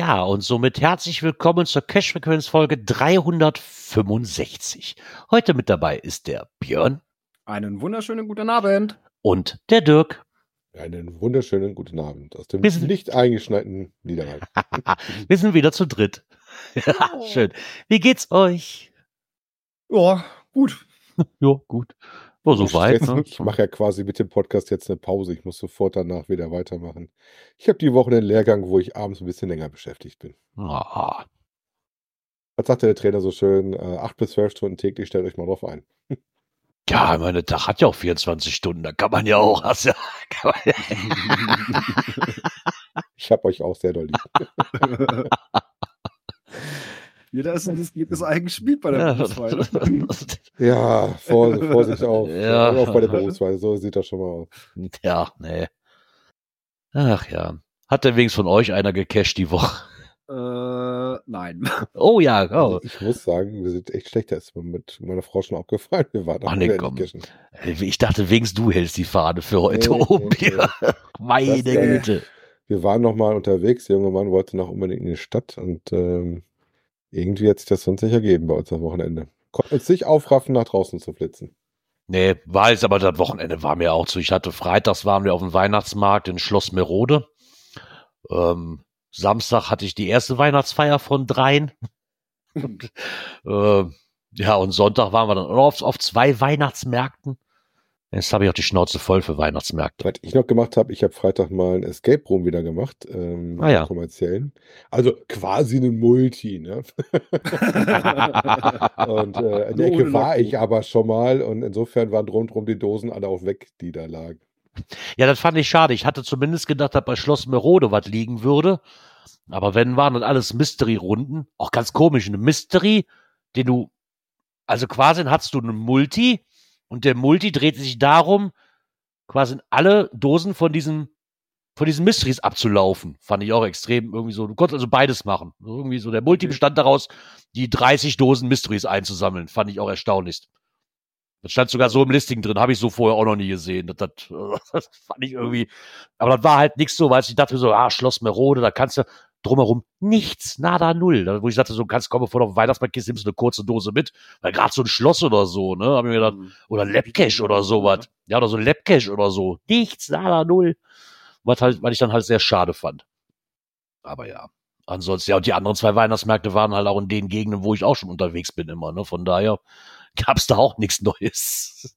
Ja, und somit herzlich willkommen zur Cash-Frequenz-Folge 365. Heute mit dabei ist der Björn Einen wunderschönen guten Abend. und der Dirk. Einen wunderschönen guten Abend aus dem sind- nicht eingeschneiten Niederrhein. Wir sind wieder zu dritt. Schön. Wie geht's euch? Ja, gut. Ja, gut. Oh, so weit. Ne? Ich mache ja quasi mit dem Podcast jetzt eine Pause. Ich muss sofort danach wieder weitermachen. Ich habe die Woche einen Lehrgang, wo ich abends ein bisschen länger beschäftigt bin. Ah, Was sagte der Trainer so schön? Äh, acht bis zwölf Stunden täglich, stellt euch mal drauf ein. Ja, ich meine, der Tag hat ja auch 24 Stunden. Da kann man ja auch. Kann man ja Ich habe euch auch sehr doll lieb. Jeder ist das geht das eigen Spiel bei der Ja. Bundeswehr. Ja, vor, Vorsicht auf. Ja. Auch bei der Berufsweise. So sieht das schon mal aus. ja, nee. Ach ja. Hat denn wenigstens von euch einer gecasht die Woche? äh, nein. Oh ja, Also oh. ich muss sagen, wir sind echt schlecht. Da ist mir mit meiner Frau schon aufgefallen. Wir waren Ach, nee, komm. cashen. Ich dachte, wenigstens du hältst die Fahne für heute Nee, oben nee, hier. Meine Das, äh, Güte. Wir waren noch mal unterwegs. Der junge Mann wollte noch unbedingt in die Stadt und ähm, irgendwie hat sich das sonst nicht ergeben bei uns am Wochenende. Konnten uns nicht aufraffen, nach draußen zu flitzen. Nee, war jetzt aber das Wochenende war mir auch zu. Ich hatte freitags waren wir auf dem Weihnachtsmarkt in Schloss Merode. Ähm, Samstag hatte ich die erste Weihnachtsfeier von dreien. Und, äh, ja, und Sonntag waren wir dann auf, auf zwei Weihnachtsmärkten. Jetzt habe ich auch die Schnauze voll für Weihnachtsmärkte. Was ich noch gemacht habe, ich habe Freitag mal ein Escape Room wieder gemacht, ähm, Ah ja. kommerziellen. Also quasi ein Multi, ne? Und äh, in der Ecke war ich aber schon mal und insofern waren rundherum die Dosen alle auch weg, die da lagen. Ja, das fand ich schade. Ich hatte zumindest gedacht, dass bei Schloss Merode was liegen würde. Aber wenn, waren das alles Mystery-Runden. Auch ganz komisch. Eine Mystery, den du, also quasi hast du einen Multi und der Multi dreht sich darum, quasi alle Dosen von diesen, von diesen Mysteries abzulaufen. Fand ich auch extrem irgendwie so. Du konntest also beides machen. Irgendwie so der Multi bestand daraus, die 30 Dosen Mysteries einzusammeln. Fand ich auch erstaunlich. Das stand sogar so im Listing drin, habe ich so vorher auch noch nie gesehen. Das, das, das fand ich irgendwie, aber das war halt nichts so, weil ich dachte so, ah, Schloss Merode, da kannst du drumherum nichts, nada, null. Da, wo ich sagte, so kannst komm bevor du auf Weihnachtsmarkt nimmst du eine kurze Dose mit, weil gerade so ein Schloss oder so, ne, hab ich mir gedacht, oder Labcache oder sowas. Ja, oder so ein Labcache oder so. Nichts, nada, null. Was halt, weil ich dann halt sehr schade fand. Aber ja. Ansonsten, ja, und die anderen zwei Weihnachtsmärkte waren halt auch in den Gegenden, wo ich auch schon unterwegs bin immer, ne. Von daher gab's da auch nichts Neues.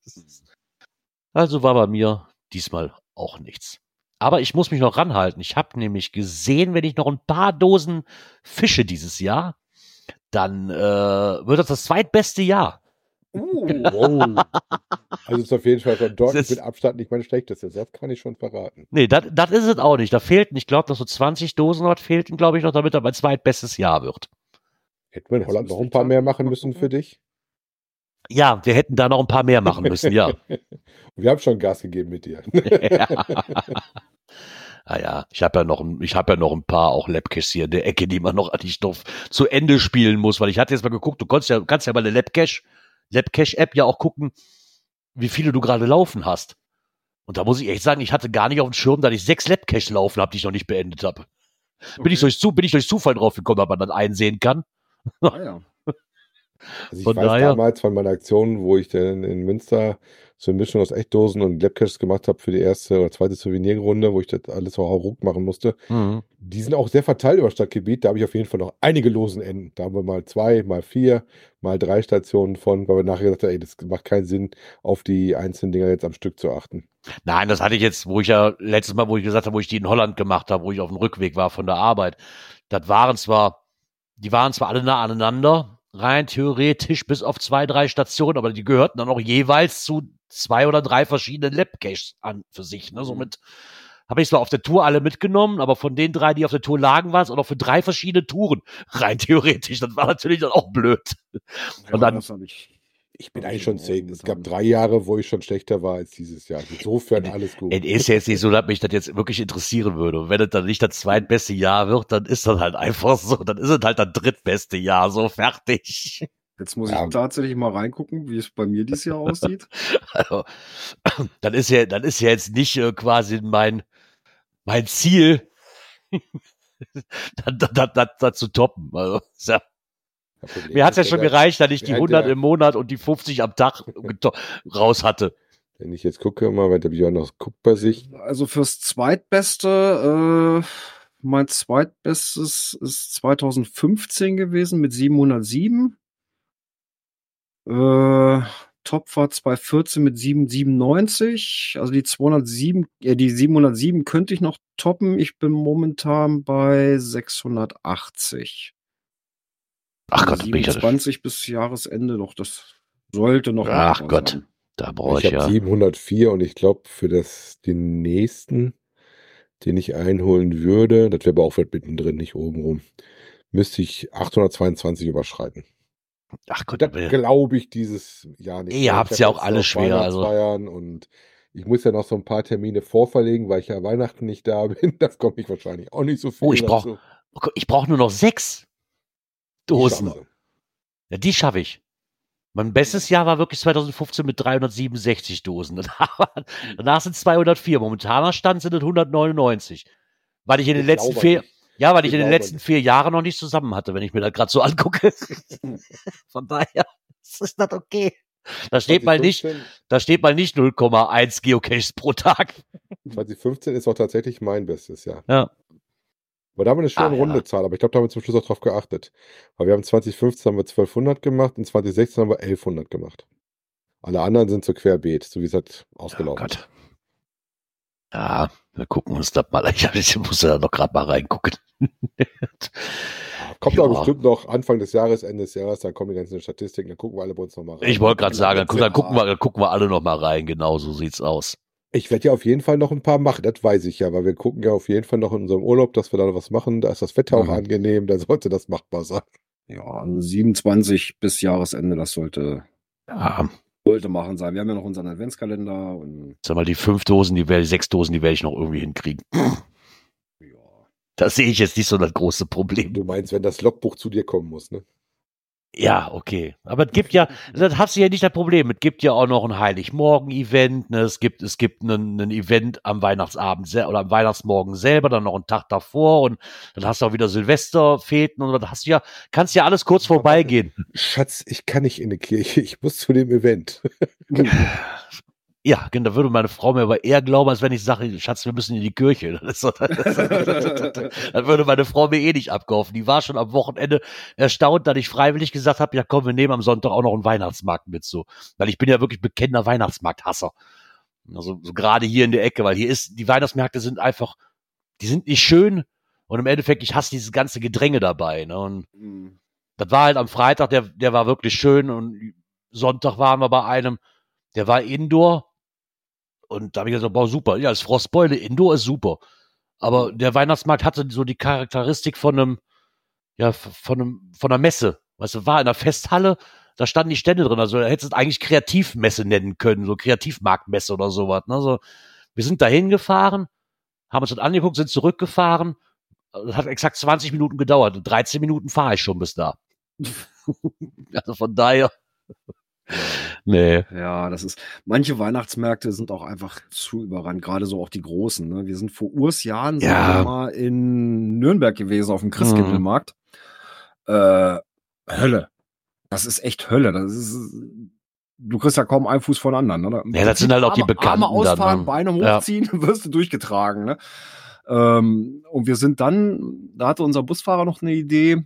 Also war bei mir diesmal auch nichts. Aber ich muss mich noch ranhalten. Ich habe nämlich gesehen, wenn ich noch ein paar Dosen fische dieses Jahr, dann äh, wird das das zweitbeste Jahr. Uh, Wow. also ist auf jeden Fall von dort mit Abstand nicht mein schlechtestes. Das kann ich schon verraten. Nee, das ist es auch nicht. Da fehlten, ich glaube, noch so 20 Dosen was fehlten, glaube ich, noch, damit er mein zweitbestes Jahr wird. Hätten wir in Holland noch ein paar mehr machen müssen für dich? Ja, wir hätten da noch ein paar mehr machen müssen, ja. Wir haben schon Gas gegeben mit dir. Ah ja, ich habe ja noch, ein- ich habe ja noch ein paar auch Labcaches hier in der Ecke, die man noch die ich noch zu Ende spielen muss, weil ich hatte jetzt mal geguckt, du kannst ja, kannst ja bei der Labcache, Labcache App ja auch gucken, wie viele du gerade laufen hast. Und da muss ich echt sagen, ich hatte gar nicht auf dem Schirm, dass ich sechs Labcaches laufen habe, die ich noch nicht beendet habe. Bin ich durch, bin ich durch Zufall drauf gekommen, ob man dann einsehen kann. ah, ja. Also ich Von weiß daher- damals von meiner Aktion, wo ich dann in Münster so eine Mischung aus Echtdosen und Labcaches gemacht habe für die erste oder zweite Souvenirrunde, wo ich das alles so ruck machen musste. Mhm. Die sind auch sehr verteilt über Stadtgebiet. Da habe ich auf jeden Fall noch einige losen Enden. Da haben wir mal zwei, mal vier, mal drei Stationen von, weil wir nachher gesagt haben, ey, das macht keinen Sinn, auf die einzelnen Dinger jetzt am Stück zu achten. Nein, das hatte ich jetzt, wo ich ja letztes Mal, wo ich gesagt habe, wo ich die in Holland gemacht habe, wo ich auf dem Rückweg war von der Arbeit. Das waren zwar, die waren zwar alle nah aneinander, rein theoretisch bis auf zwei, drei Stationen, aber die gehörten dann auch jeweils zu zwei oder drei verschiedenen Lab-Caches an für sich. Ne? Mhm. Somit habe ich zwar auf der Tour alle mitgenommen, aber von den drei, die auf der Tour lagen, war es auch noch für drei verschiedene Touren rein theoretisch. Das war natürlich dann auch blöd. Und dann- ich, bin eigentlich ich schon zehn. Es gab drei Jahre, wo ich schon schlechter war als dieses Jahr. Insofern alles gut. Es ist jetzt nicht so, dass mich das jetzt wirklich interessieren würde. Und wenn es dann nicht das zweitbeste Jahr wird, dann ist das halt einfach so. Dann ist es halt das drittbeste Jahr. So fertig. Jetzt muss Ja. ich tatsächlich mal reingucken, wie es bei mir dieses Jahr aussieht. Also, dann ist ja, dann ist ja jetzt nicht äh, quasi mein, mein Ziel, das, das, das, das zu toppen. Also, ist ja, Problem. mir hat's ja Wenn schon gereicht, dass ich die wer 100 der- im Monat und die 50 am Tag raus hatte. Wenn ich jetzt gucke, mal, wenn der Björn noch guckt bei sich. Also fürs Zweitbeste, äh, mein Zweitbestes ist 2015 gewesen mit 707. Äh, Top war 2014 mit 797. Also die 207, äh, die 707 könnte ich noch toppen. Ich bin momentan bei 680. Ach Gott, bin ich ja, 27 bis Jahresende noch. Das sollte noch. Ach Gott. sein. da brauche Ich ich habe ja. 704 und ich glaube, für das, den nächsten, den ich einholen würde, das wäre aber auch weit mittendrin, nicht oben rum, müsste ich 822 überschreiten. Ach Gott, Das da bin ich- glaube ich dieses Jahr nicht. Ihr Ich habt's hab ja auch alle schwer, also. Und ich muss ja noch so ein paar Termine vorverlegen, weil ich ja Weihnachten nicht da bin. Das komme ich wahrscheinlich auch nicht so viel. Oh, ich brauch- dazu. Oh ich brauche nur noch sechs Dosen. Chance. Ja, die schaffe ich. Mein bestes Jahr war wirklich 2015 mit 367 Dosen. Danach, sind es 204. Momentaner Stand sind es 199. Weil ich in den Ich letzten vier, ja, weil ich Ich in den letzten nicht. vier Jahren noch nicht zusammen hatte, wenn ich mir das gerade so angucke. Von daher ist das okay. Da steht mal nicht, 2015 da steht mal nicht 0,1 Geocaches pro Tag. 2015 ist auch tatsächlich mein bestes Jahr. Ja. Aber da haben wir eine schöne Ah, ja. runde Zahl, aber ich glaube, da haben wir zum Schluss auch drauf geachtet. Weil wir haben 2015 haben wir 1200 gemacht und 2016 haben wir 1100 gemacht. Alle anderen sind so querbeet, so wie es halt Oh ausgelaufen ist. Gott. Ja, wir gucken uns das mal. Ich, ich muss da noch gerade mal reingucken. Kommt Ja. aber bestimmt noch Anfang des Jahres, Ende des Jahres, dann kommen die ganzen Statistiken, dann gucken wir alle bei uns nochmal rein. Ich wollte gerade sagen, dann, gu- dann, Ja. gucken wir, dann gucken wir alle noch mal rein. Genau so sieht's aus. Ich werde ja auf jeden Fall noch ein paar machen, das weiß ich ja, weil wir gucken ja auf jeden Fall noch in unserem Urlaub, dass wir da noch was machen. Da ist das Wetter auch Mhm. angenehm, da sollte das machbar sein. Ja, also 27 bis Jahresende, das sollte, Ja, sollte machen sein. Wir haben ja noch unseren Adventskalender und sag mal, die fünf Dosen, die werde die sechs Dosen, die werde ich noch irgendwie hinkriegen. ja. Das sehe ich jetzt nicht so das große Problem. Du meinst, wenn das Logbuch zu dir kommen muss, ne? Ja, okay. Aber es gibt ja, das hast du ja nicht das Problem. Es gibt ja auch noch ein Heiligmorgen-Event. Ne? Es gibt, es gibt ein, Event am Weihnachtsabend oder am Weihnachtsmorgen selber, dann noch einen Tag davor und dann hast du auch wieder Silvesterfeten und dann hast du ja, kannst ja alles kurz vorbeigehen. Schatz, ich kann nicht in die Kirche, ich muss zu dem Event. Ja, genau, da würde meine Frau mir aber eher glauben, als wenn ich sage, Schatz, wir müssen in die Kirche. Das, das, das würde meine Frau mir eh nicht abkaufen. Die war schon am Wochenende erstaunt, dass ich freiwillig gesagt habe, ja komm, wir nehmen am Sonntag auch noch einen Weihnachtsmarkt mit so. Weil ich bin ja wirklich bekennender Weihnachtsmarkthasser. Also so gerade hier in der Ecke, weil hier ist, die Weihnachtsmärkte sind einfach, die sind nicht schön und im Endeffekt, ich hasse dieses ganze Gedränge dabei. Ne? Und Hm. das war halt am Freitag, der, der war wirklich schön und Sonntag waren wir bei einem, der war Indoor und da habe ich gesagt, boah, super, ja, das Frostbeule Indoor ist super. Aber der Weihnachtsmarkt hatte so die Charakteristik von einem, ja, von einem, von einer Messe. Weißt du, war in einer Festhalle, da standen die Stände drin, also da hättest du es eigentlich Kreativmesse nennen können, so Kreativmarktmesse oder sowas. Ne? So, wir sind dahin gefahren, haben uns das angeguckt, sind zurückgefahren. Das hat exakt 20 Minuten gedauert. 13 Minuten fahre ich schon bis da. also von daher. Nee. Ja, das ist. Manche Weihnachtsmärkte sind auch einfach zu überrannt, gerade so auch die großen. Ne? Wir sind vor Urs Jahren sind Ja. mal in Nürnberg gewesen auf dem Christkindlmarkt. Äh, Hölle. Das ist echt Hölle. Das ist. Du kriegst ja kaum einen Fuß von anderen. Ne? Ja, das sind halt auch die Arme- Bekannten Arme ausfahren, dann, ne? Beine Ja. hochziehen, wirst du durchgetragen. Ne? Ähm, und wir sind dann, da hatte unser Busfahrer noch eine Idee.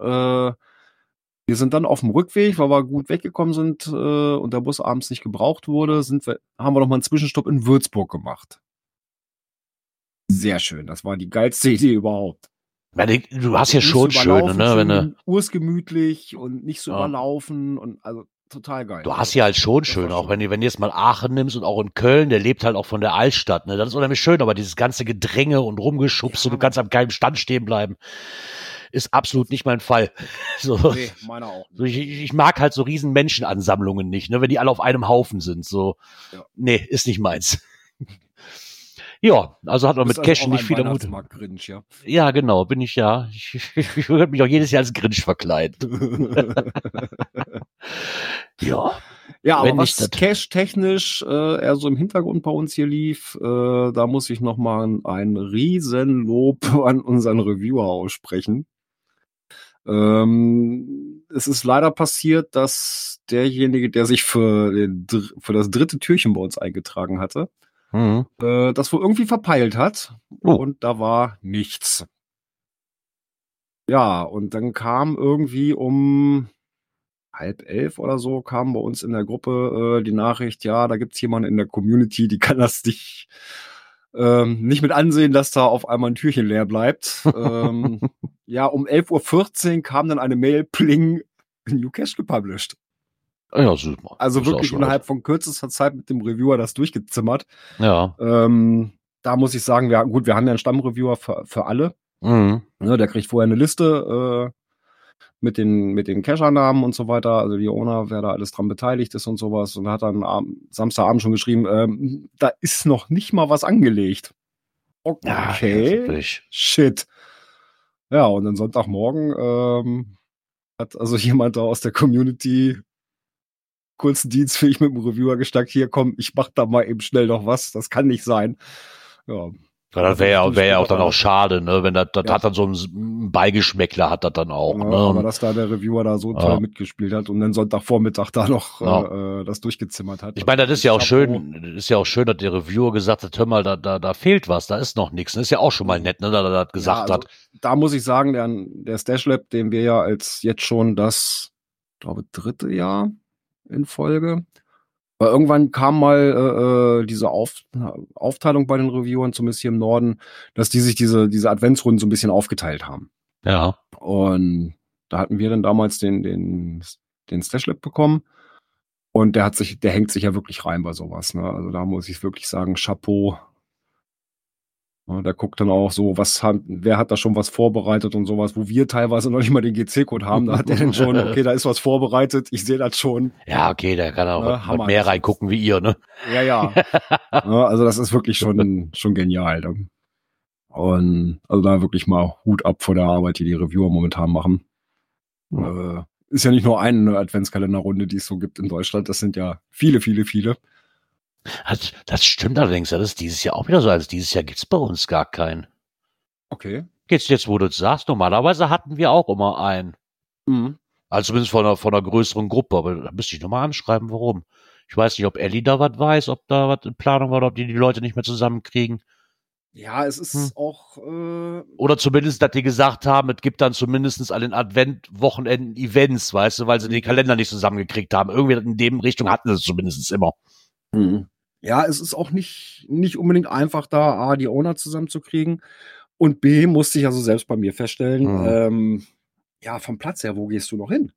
Äh, wir sind dann auf dem Rückweg, weil wir gut weggekommen sind äh, und der Bus abends nicht gebraucht wurde, sind wir, haben wir noch mal einen Zwischenstopp in Würzburg gemacht. Sehr schön. Das war die geilste Idee überhaupt. Du hast ja schon schöne, überlaufen, ne? Wenn du, schön ursgemütlich und nicht so Ja. überlaufen und also total geil. du hast ja halt schon schön, war auch wenn du, wenn du jetzt mal Aachen nimmst und auch in Köln, der lebt halt auch von der Altstadt, ne? Das ist unheimlich schön, aber dieses ganze Gedränge und rumgeschubst Ja. und du kannst am geilen Stand stehen bleiben, ist absolut nicht mein Fall. So. Nee, meiner auch. So, ich, ich mag halt so riesen Menschenansammlungen nicht, ne, wenn die alle auf einem Haufen sind. So, Ja. nee, ist nicht meins. ja, also hat man mit also Cash nicht viel am Hut. Ja. Ja, genau, bin ich ja. Ich, ich, ich würde mich auch jedes Jahr als Grinch verkleiden. ja. Ja, aber Wenn was cash-technisch äh, eher so im Hintergrund bei uns hier lief, äh, da muss ich nochmal ein Riesenlob an unseren Reviewer aussprechen. Ähm, es ist leider passiert, dass derjenige, der sich für, den, für das dritte Türchen bei uns eingetragen hatte, Hm. äh, das wohl irgendwie verpeilt hat Oh. und da war nichts. Ja, und dann kam irgendwie um halb elf oder so, kam bei uns in der Gruppe äh, die Nachricht, ja, da gibt's jemanden in der Community, die kann das nicht, ähm, nicht mit ansehen, dass da auf einmal ein Türchen leer bleibt. ähm, ja, um 11.14 Uhr kam dann eine Mail, pling, New Cache gepublished. Ja, super. Also auch wirklich innerhalb von kürzester Zeit mit dem Reviewer das durchgezimmert. Ja. Ähm, da muss ich sagen, ja, gut, wir haben ja einen Stammreviewer für, für alle. Mhm. Ne, der kriegt vorher eine Liste äh, mit den, mit den Cacher-Namen und so weiter, also die Owner, wer da alles dran beteiligt ist und sowas. Und hat dann am Samstagabend schon geschrieben, ähm, da ist noch nicht mal was angelegt. Ja, Okay. wirklich. Shit. Ja, und dann Sonntagmorgen ähm, hat also jemand da aus der Community kurzen dienstfähig mit dem Reviewer gestackt, hier komm, ich mach da mal eben schnell noch was, das kann nicht sein. Ja, Ja, das wäre ja, wär ja auch dann auch schade, ne? Wenn das, das Ja. hat dann so ein Beigeschmäckler, hat das dann auch. Ja, ne? aber dass da der Reviewer da so toll mitgespielt hat und dann Sonntagvormittag da noch äh, äh, das durchgezimmert hat. Ich meine, das ist ja auch schön, das ist ja auch schön, dass der Reviewer gesagt hat, hör mal, da, da, da fehlt was, da ist noch nichts. Das ist ja auch schon mal nett, ne, dass er das gesagt ja, hat. also, Da muss ich sagen, der, der Stash Lab, den wir ja als jetzt schon das, glaube dritte Jahr in Folge. Weil irgendwann kam mal äh, äh, diese Auf, Aufteilung bei den Reviewern, zumindest hier im Norden, dass die sich diese, diese Adventsrunden so ein bisschen aufgeteilt haben. Ja. Und da hatten wir dann damals den, den, den Stash Lab bekommen. Und der hat sich, der hängt sich ja wirklich rein bei sowas. Ne? Also da muss ich wirklich sagen, Chapeau. Der guckt dann auch so, was hat, wer hat da schon was vorbereitet und sowas, wo wir teilweise noch nicht mal den GC-Code haben. Da hat der dann schon, okay, da ist was vorbereitet, ich sehe das schon. Ja, okay, der kann auch Ja, was- Hammer. was mehr reingucken wie ihr, ne? Ja, ja. ja also das ist wirklich schon, schon genial. Ne? Und also da wirklich mal Hut ab vor der Arbeit, die die Reviewer momentan machen. Äh, ist ja nicht nur eine Adventskalenderrunde, die es so gibt in Deutschland. Das sind ja viele, viele, viele. Das, das stimmt allerdings, das ist dieses Jahr auch wieder so. Also dieses Jahr gibt's bei uns gar keinen. Okay. Jetzt, jetzt, wo du es sagst, normalerweise hatten wir auch immer einen. Mhm. Also zumindest von einer, von einer größeren Gruppe, aber da müsste ich nochmal anschreiben, warum. Ich weiß nicht, ob Ellie da was weiß, ob da was in Planung war, oder ob die die Leute nicht mehr zusammenkriegen. Ja, es ist Hm. auch. Äh, Oder zumindest, dass die gesagt haben, es gibt dann zumindest an den Adventwochenenden Events, weißt du, weil sie den Kalender nicht zusammengekriegt haben. Irgendwie in dem Richtung hatten sie es zumindest immer. Mhm. Ja, es ist auch nicht, nicht unbedingt einfach, da A, die Owner zusammenzukriegen. Und B, musste ich also selbst bei mir feststellen, Mhm. ähm, ja, vom Platz her, wo gehst du noch hin?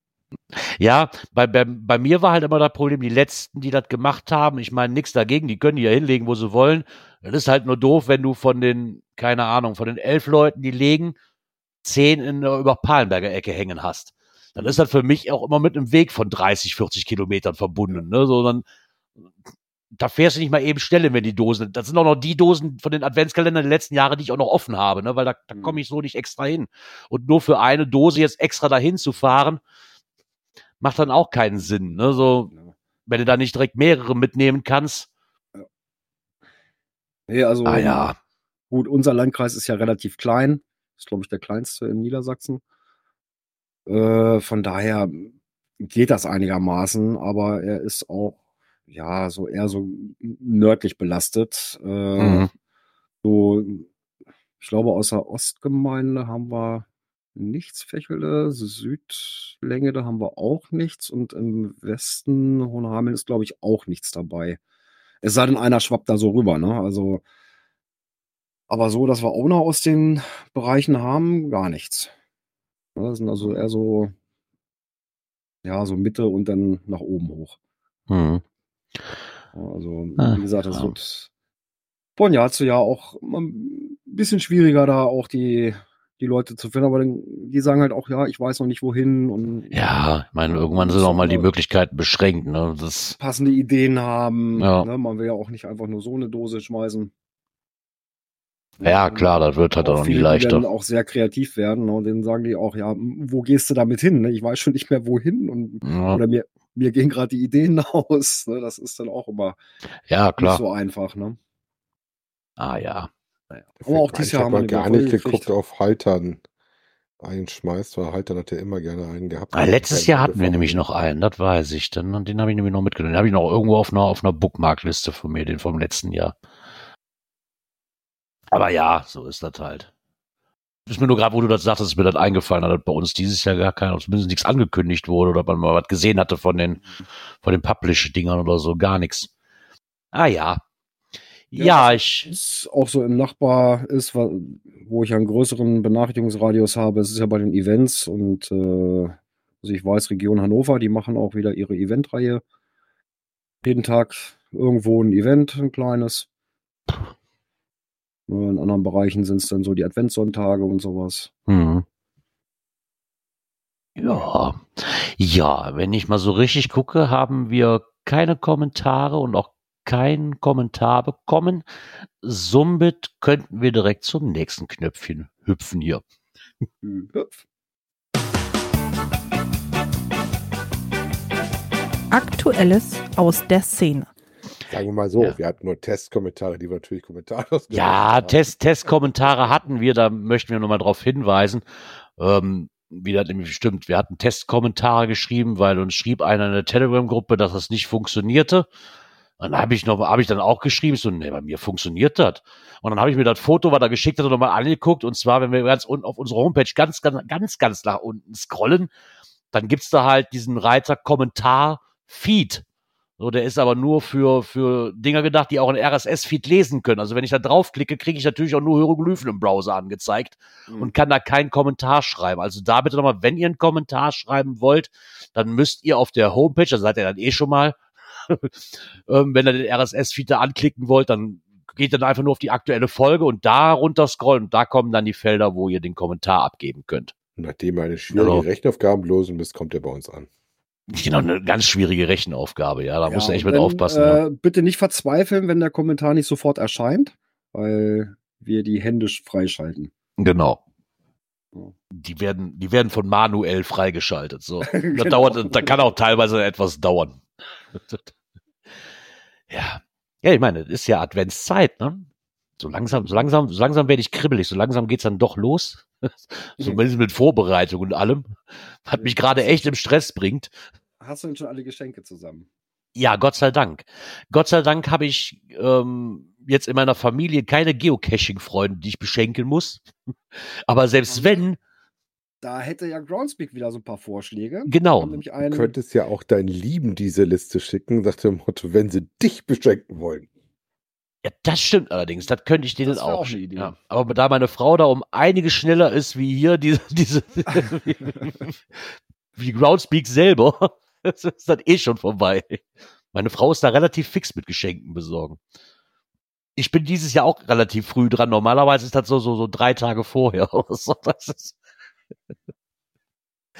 Ja, bei, bei, bei mir war halt immer das Problem, die Letzten, die das gemacht haben, ich meine, nichts dagegen, die können die ja hinlegen, wo sie wollen. Das ist halt nur doof, wenn du von den, keine Ahnung, von den elf Leuten, die legen, zehn in der Überpalenberger Ecke hängen hast. Dann ist das für mich auch immer mit einem Weg von 30, 40 Kilometern verbunden. Ne? So, dann, da fährst du nicht mal eben Stelle, wenn die Dosen. Das sind auch noch die Dosen von den Adventskalendern der letzten Jahre, die ich auch noch offen habe, ne? weil da, da Mhm. komme ich so nicht extra hin. Und nur für eine Dose jetzt extra dahin zu fahren, macht dann auch keinen Sinn. Ne? So, wenn du da nicht direkt mehrere mitnehmen kannst. Nee, also Ah ja. gut, unser Landkreis ist ja relativ klein. Ist, glaube ich, der kleinste in Niedersachsen. Äh, von daher geht das einigermaßen, aber er ist auch, ja, so eher so nördlich belastet. Äh, Mhm. So, ich glaube, außer Ostgemeinde haben wir nichts Fächele, Südlänge, da haben wir auch nichts und im Westen Hohenhameln ist, glaube ich, auch nichts dabei. Es sei denn, einer schwappt da so rüber, ne? Also Aber so, dass wir Owner aus den Bereichen haben, gar nichts. Das sind also eher so, ja, so Mitte und dann nach oben hoch. Hm. Also, Ah, wie gesagt, das ja. wird von Jahr zu Jahr auch ein bisschen schwieriger, da auch die, die Leute zu finden. Aber die sagen halt auch, ja, ich weiß noch nicht wohin und Ja, ich meine, irgendwann sind auch mal die Möglichkeiten beschränkt. Ne? Das, passende Ideen haben. Ja. Ne? Man will ja auch nicht einfach nur so eine Dose schmeißen. ja, klar, das wird halt auch noch nie die leichter. dann auch sehr kreativ werden. Ne? Und denen sagen die auch, ja, wo gehst du damit hin? Ne? Ich weiß schon nicht mehr wohin. Und, Ja, Oder mir, mir gehen gerade die Ideen aus. Ne? Das ist dann auch immer ja, nicht klar. so einfach. Ne? Ah ja. Aber auch dieses ich Jahr habe haben wir gar nicht geguckt auf Haltern einschmeißt, weil Haltern hat ja immer gerne einen gehabt. Ah, Letztes Jahr hatten wir nämlich noch einen, das weiß ich. Dann, den habe ich nämlich noch mitgenommen. Den habe ich noch irgendwo auf einer, auf einer Bookmarkliste von mir, den vom letzten Jahr. Aber ja, so ist das halt. Ist mir nur gerade, wo du das sagtest, ist mir das eingefallen, dass bei uns dieses Jahr gar kein, zumindest nichts angekündigt wurde oder man mal was gesehen hatte von den, von den Publish-Dingern oder so, gar nichts. Ah ja. Ja, Ja, ich, ist auch so im Nachbar ist, wo ich einen größeren Benachrichtigungsradius habe, es ist ja bei den Events und äh, also ich weiß, Region Hannover, die machen auch wieder ihre Eventreihe. Jeden Tag irgendwo ein Event, ein kleines. In anderen Bereichen sind es dann so die Adventssonntage und sowas. Hm. Ja. Ja, wenn ich mal so richtig gucke, haben wir keine Kommentare und auch keinen Kommentar bekommen. Somit könnten wir direkt zum nächsten Knöpfchen hüpfen hier. Hüpf. Aktuelles aus der Szene. Sagen wir mal so, Ja. wir hatten nur Testkommentare, die wir natürlich kommentarlos Ja, haben. Test, Testkommentare hatten wir, da möchten wir nochmal darauf hinweisen. Ähm, wie das nämlich stimmt, wir hatten Testkommentare geschrieben, weil uns schrieb einer in der Telegram-Gruppe, dass das nicht funktionierte. Und dann habe ich noch, habe ich dann auch geschrieben, so, nee, bei mir funktioniert das. Und dann habe ich mir das Foto, was er geschickt hat, nochmal angeguckt. Und zwar, wenn wir ganz unten auf unserer Homepage ganz, ganz, ganz, ganz nach unten scrollen, dann gibt's da halt diesen Reiter Kommentar-Feed. So, der ist aber nur für, für Dinger gedacht, die auch ein RSS-Feed lesen können. Also wenn ich da draufklicke, kriege ich natürlich auch nur Hieroglyphen im Browser angezeigt und kann da keinen Kommentar schreiben. Also da bitte nochmal, wenn ihr einen Kommentar schreiben wollt, dann müsst ihr auf der Homepage, da seid ihr dann eh schon mal, ähm, wenn ihr den RSS-Feed da anklicken wollt, dann geht dann einfach nur auf die aktuelle Folge und da runter scrollen und da kommen dann die Felder, wo ihr den Kommentar abgeben könnt. Nachdem ihr eine schwierige Genau. Rechenaufgaben lösen müsst, kommt er bei uns an. Genau, eine ganz schwierige Rechenaufgabe, ja, da Ja, muss er echt mit dann, aufpassen. ja. Äh, bitte nicht verzweifeln, wenn der Kommentar nicht sofort erscheint, weil wir die händisch freischalten. Genau. Ja. Die werden, die werden von manuell freigeschaltet. So. Da Genau. dauert, da kann auch teilweise etwas dauern. ja. Ja, ich meine, es ist ja Adventszeit, ne? So langsam, so langsam, so langsam werde ich kribbelig, so langsam geht's dann doch los. Zumindest mit Vorbereitung und allem. Was mich gerade echt im Stress bringt. Hast du denn schon alle Geschenke zusammen? Ja, Gott sei Dank. Gott sei Dank habe ich ähm, jetzt in meiner Familie keine Geocaching-Freunde, die ich beschenken muss. Aber selbst wenn, Da hätte ja Groundspeak wieder so ein paar Vorschläge. Genau. Du einen, könntest ja auch deinen Lieben diese Liste schicken, nach dem Motto, wenn sie dich beschenken wollen. Ja, das stimmt allerdings. Das könnte ich denen Das auch. auch. Ja. Aber da meine Frau da um einiges schneller ist wie hier, diese, diese wie Groundspeak selber, das ist dann eh schon vorbei. Meine Frau ist da relativ fix mit Geschenken besorgen. Ich bin dieses Jahr auch relativ früh dran. Normalerweise ist das so, so, so drei Tage vorher. Das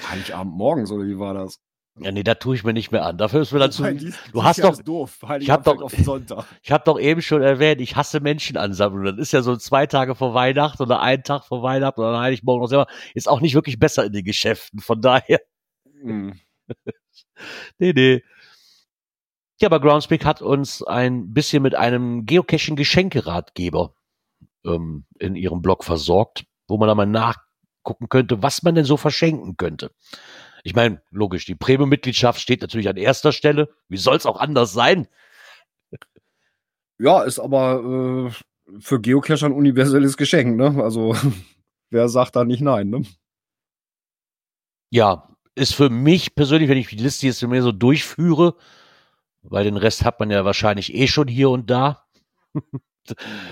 Heiligabend morgens, oder wie war das? Ja, nee, da tue ich mir nicht mehr an. Dafür ist mir dann zu, du hast doch- doof. ich hab Heiligabend doch-. Ich habe doch eben schon erwähnt, ich hasse Menschenansammlungen. Das ist ja so zwei Tage vor Weihnachten oder einen Tag vor Weihnachten oder Heiligmorgen noch selber. Ist auch nicht wirklich besser in den Geschäften. Von daher, Hm. nee, nee. Ja, aber Groundspeak hat uns ein bisschen mit einem Geocaching-Geschenkeratgeber ähm, in ihrem Blog versorgt, wo man da mal nachgucken könnte, was man denn so verschenken könnte. Ich meine, logisch, die Premium-Mitgliedschaft steht natürlich an erster Stelle. Wie soll's auch anders sein? Ja, ist aber äh, für Geocacher ein universelles Geschenk, ne? Also, wer sagt da nicht nein, ne? ja, ist für mich persönlich, wenn ich die Liste jetzt mir so durchführe, weil den Rest hat man ja wahrscheinlich eh schon hier und da.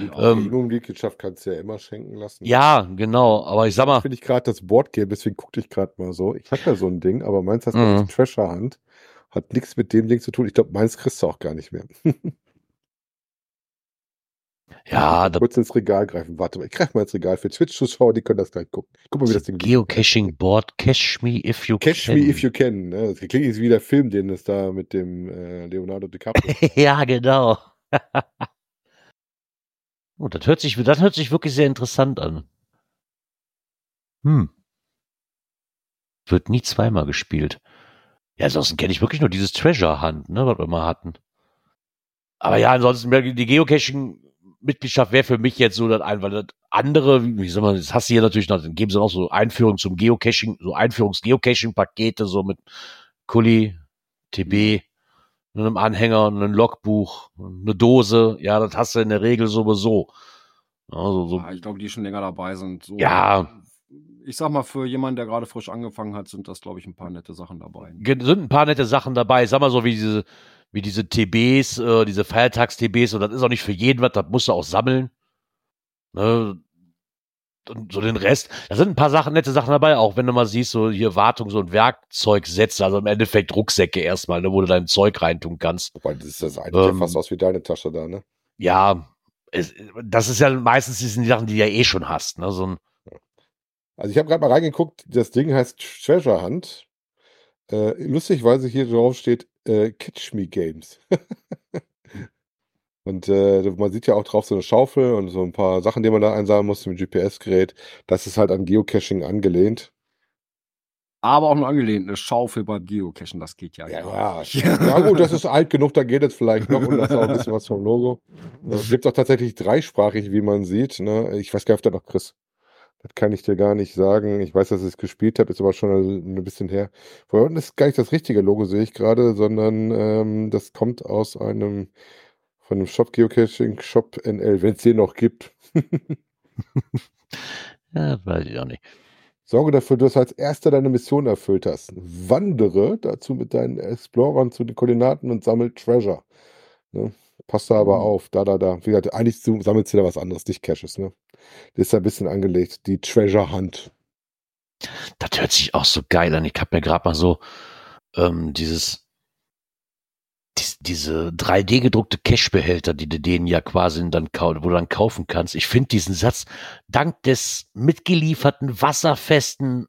Ähm, Immobilienmitgliedschaft kannst du ja immer schenken lassen. ja, genau. Aber ich sag mal, finde ich gerade das Boardgame, deswegen guckte ich gerade mal so. Ich habe ja so ein Ding, aber meins hat Mhm. Treasure Hand. Hat nichts mit dem Ding zu tun. Ich glaube, meins kriegst du auch gar nicht mehr. ja, da, Kurz ins Regal greifen. Warte mal, ich greife mal ins Regal für Twitch-Zuschauer, die können das gleich gucken. Guck mal, wie das Ding Geocaching Board, Cash Me If You Catch Can. Me If You Can. Ne? Das klingt jetzt wie der Film, den es da mit dem äh, Leonardo DiCaprio. ja, genau. oh, das hört sich, das hört sich wirklich sehr interessant an. Hm. Wird nie zweimal gespielt. Ja, ansonsten kenne ich wirklich nur dieses Treasure Hunt, ne, was wir mal hatten. Aber ja, ansonsten, die Geocaching-Mitgliedschaft wäre für mich jetzt so das ein, weil das andere, wie soll man, das hast du hier natürlich noch, dann geben sie noch so Einführung zum Geocaching, so Einführungs-Geocaching-Pakete, so mit Kuli, TB, einem Anhänger, einem Logbuch, eine Dose, ja, das hast du in der Regel sowieso. Also so, Ja, ich glaube, die schon länger dabei sind. So, Ja. Ich sag mal, für jemanden, der gerade frisch angefangen hat, sind das, glaube ich, ein paar nette Sachen dabei. sind ein paar nette Sachen dabei. Sag mal so wie diese, wie diese TBs, äh, diese Feiertags-TBs, und das ist auch nicht für jeden was, das musst du auch sammeln. Ne? Und so den Rest. Da sind ein paar Sachen, nette Sachen dabei, auch wenn du mal siehst, so hier Wartung, so ein Werkzeugsätze, also im Endeffekt Rucksäcke erstmal, ne, wo du dein Zeug reintun kannst. Wobei, das ist das eine, Ähm. fast aus wie deine Tasche da, ne? Ja, es, das ist ja meistens die Sachen, die du ja eh schon hast, ne, so ein, Also ich habe gerade mal reingeguckt, das Ding heißt Treasure Hunt. Äh, lustig, weil sie hier drauf steht, äh, Catch Me Games. und äh, man sieht ja auch drauf so eine Schaufel und so ein paar Sachen, die man da einsammeln muss mit GPS-Gerät. Das ist halt an Geocaching angelehnt. Aber auch nur angelehnt, eine Schaufel beim Geocachen, das geht ja. Ja, ja. ja gut, das ist alt genug, da geht es vielleicht noch und das ist auch ein bisschen was vom Logo. Es gibt auch tatsächlich dreisprachig, wie man sieht. Ne? Ich weiß gar nicht, ob da noch Chris. Das kann ich dir gar nicht sagen. Ich weiß, dass ich es gespielt habe, ist aber schon ein bisschen her. Vor unten ist gar nicht das richtige Logo, sehe ich gerade, sondern ähm, das kommt aus einem von einem Shop Geocaching Shop NL, wenn es den noch gibt. ja, weiß ich auch nicht. Sorge dafür, dass du als erster deine Mission erfüllt hast. Wandere dazu mit deinen Explorern zu den Koordinaten und sammel Treasure. Ne? Passt da aber Mhm. auf. Da, da, da. Wie gesagt, eigentlich sammelst du da was anderes, nicht Caches. Ne? Das ist ja ein bisschen angelegt. Die Treasure Hunt. Das hört sich auch so geil an. Ich habe mir gerade mal so ähm, dieses, dies, diese 3D gedruckte Cash-Behälter, die du denen ja quasi dann wo du dann kaufen kannst. Ich finde diesen Satz dank des mitgelieferten wasserfesten,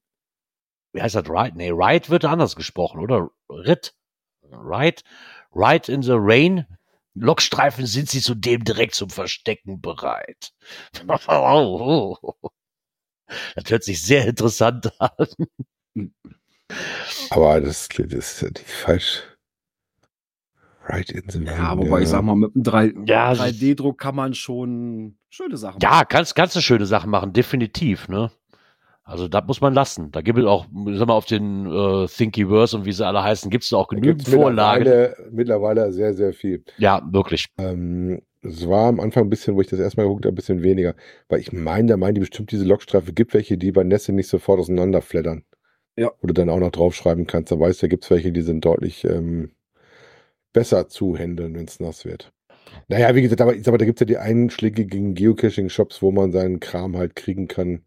wie heißt das, Ride? Nee, Ride wird anders gesprochen, oder? Ritt? Ride? Ride in the Rain? Lokstreifen sind sie zudem direkt zum Verstecken bereit. Das hört sich sehr interessant an. Aber das, das ist falsch. Right in the Ja, wobei ich sag mal, mit einem 3 Ja, 3D-Druck kann man schon schöne Sachen machen. Ja, kannst, kannst du schöne Sachen machen, definitiv, ne? Also das muss man lassen. Da gibt es auch, sag mal, auf den äh, Thinkiverse und wie sie alle heißen, gibt es auch genügend Vorlagen. mittlerweile, mittlerweile sehr, sehr viel. Ja, wirklich. Ähm, es war am Anfang ein bisschen, wo ich das erstmal geguckt habe, ein bisschen weniger. Weil ich meine, da meinen die bestimmt diese Lokstreife. Gibt welche, die bei Nässe nicht sofort auseinanderfleddern. Ja. Wo du dann auch noch draufschreiben kannst. Da weißt du, da gibt es welche, die sind deutlich ähm, besser zu handeln, wenn es nass wird. Naja, wie gesagt, aber, mal, da gibt es ja die einschlägigen Geocaching-Shops, wo man seinen Kram halt kriegen kann.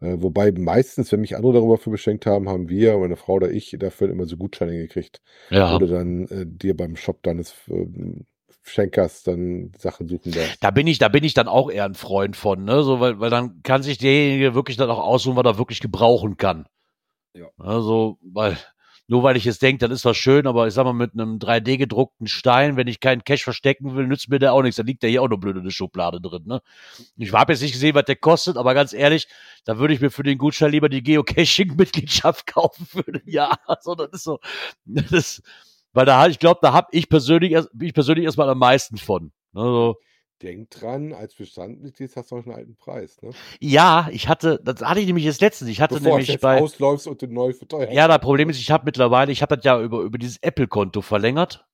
Äh, wobei meistens, wenn mich andere darüber für beschenkt haben, haben wir, meine Frau oder ich, dafür immer so Gutscheine gekriegt Ja. du dann äh, dir beim Shop deines ähm, Schenkers dann Sachen suchen darfst. Da bin ich, da bin ich dann auch eher ein Freund von, ne? So, weil, weil dann kann sich derjenige wirklich dann auch aussuchen, was er wirklich gebrauchen kann. Ja. Also, weil, nur weil ich jetzt denke, das ist was schön, aber ich sag mal, mit einem 3D gedruckten Stein, wenn ich keinen Cash verstecken will, nützt mir der auch nichts. Da liegt der hier auch nur blöd in der Schublade drin, ne? Ich habe jetzt nicht gesehen, was der kostet, aber ganz ehrlich, da würde ich mir für den Gutschein lieber die Geocaching-Mitgliedschaft kaufen für ein Jahr. Also, das ist so, das weil da, ich glaube, da habe ich persönlich, ich persönlich erstmal am meisten von. Ne? Denk dran, als Bestandmitglied hast du noch einen alten Preis, ne? Ja, ich hatte, das hatte ich nämlich jetzt letztens. Ich hatte Bevor es nämlich jetzt bei. ausläufst und du neu verteuerst. Ja, das Problem ist, ich habe mittlerweile, ich habe das ja über, über dieses Apple-Konto verlängert.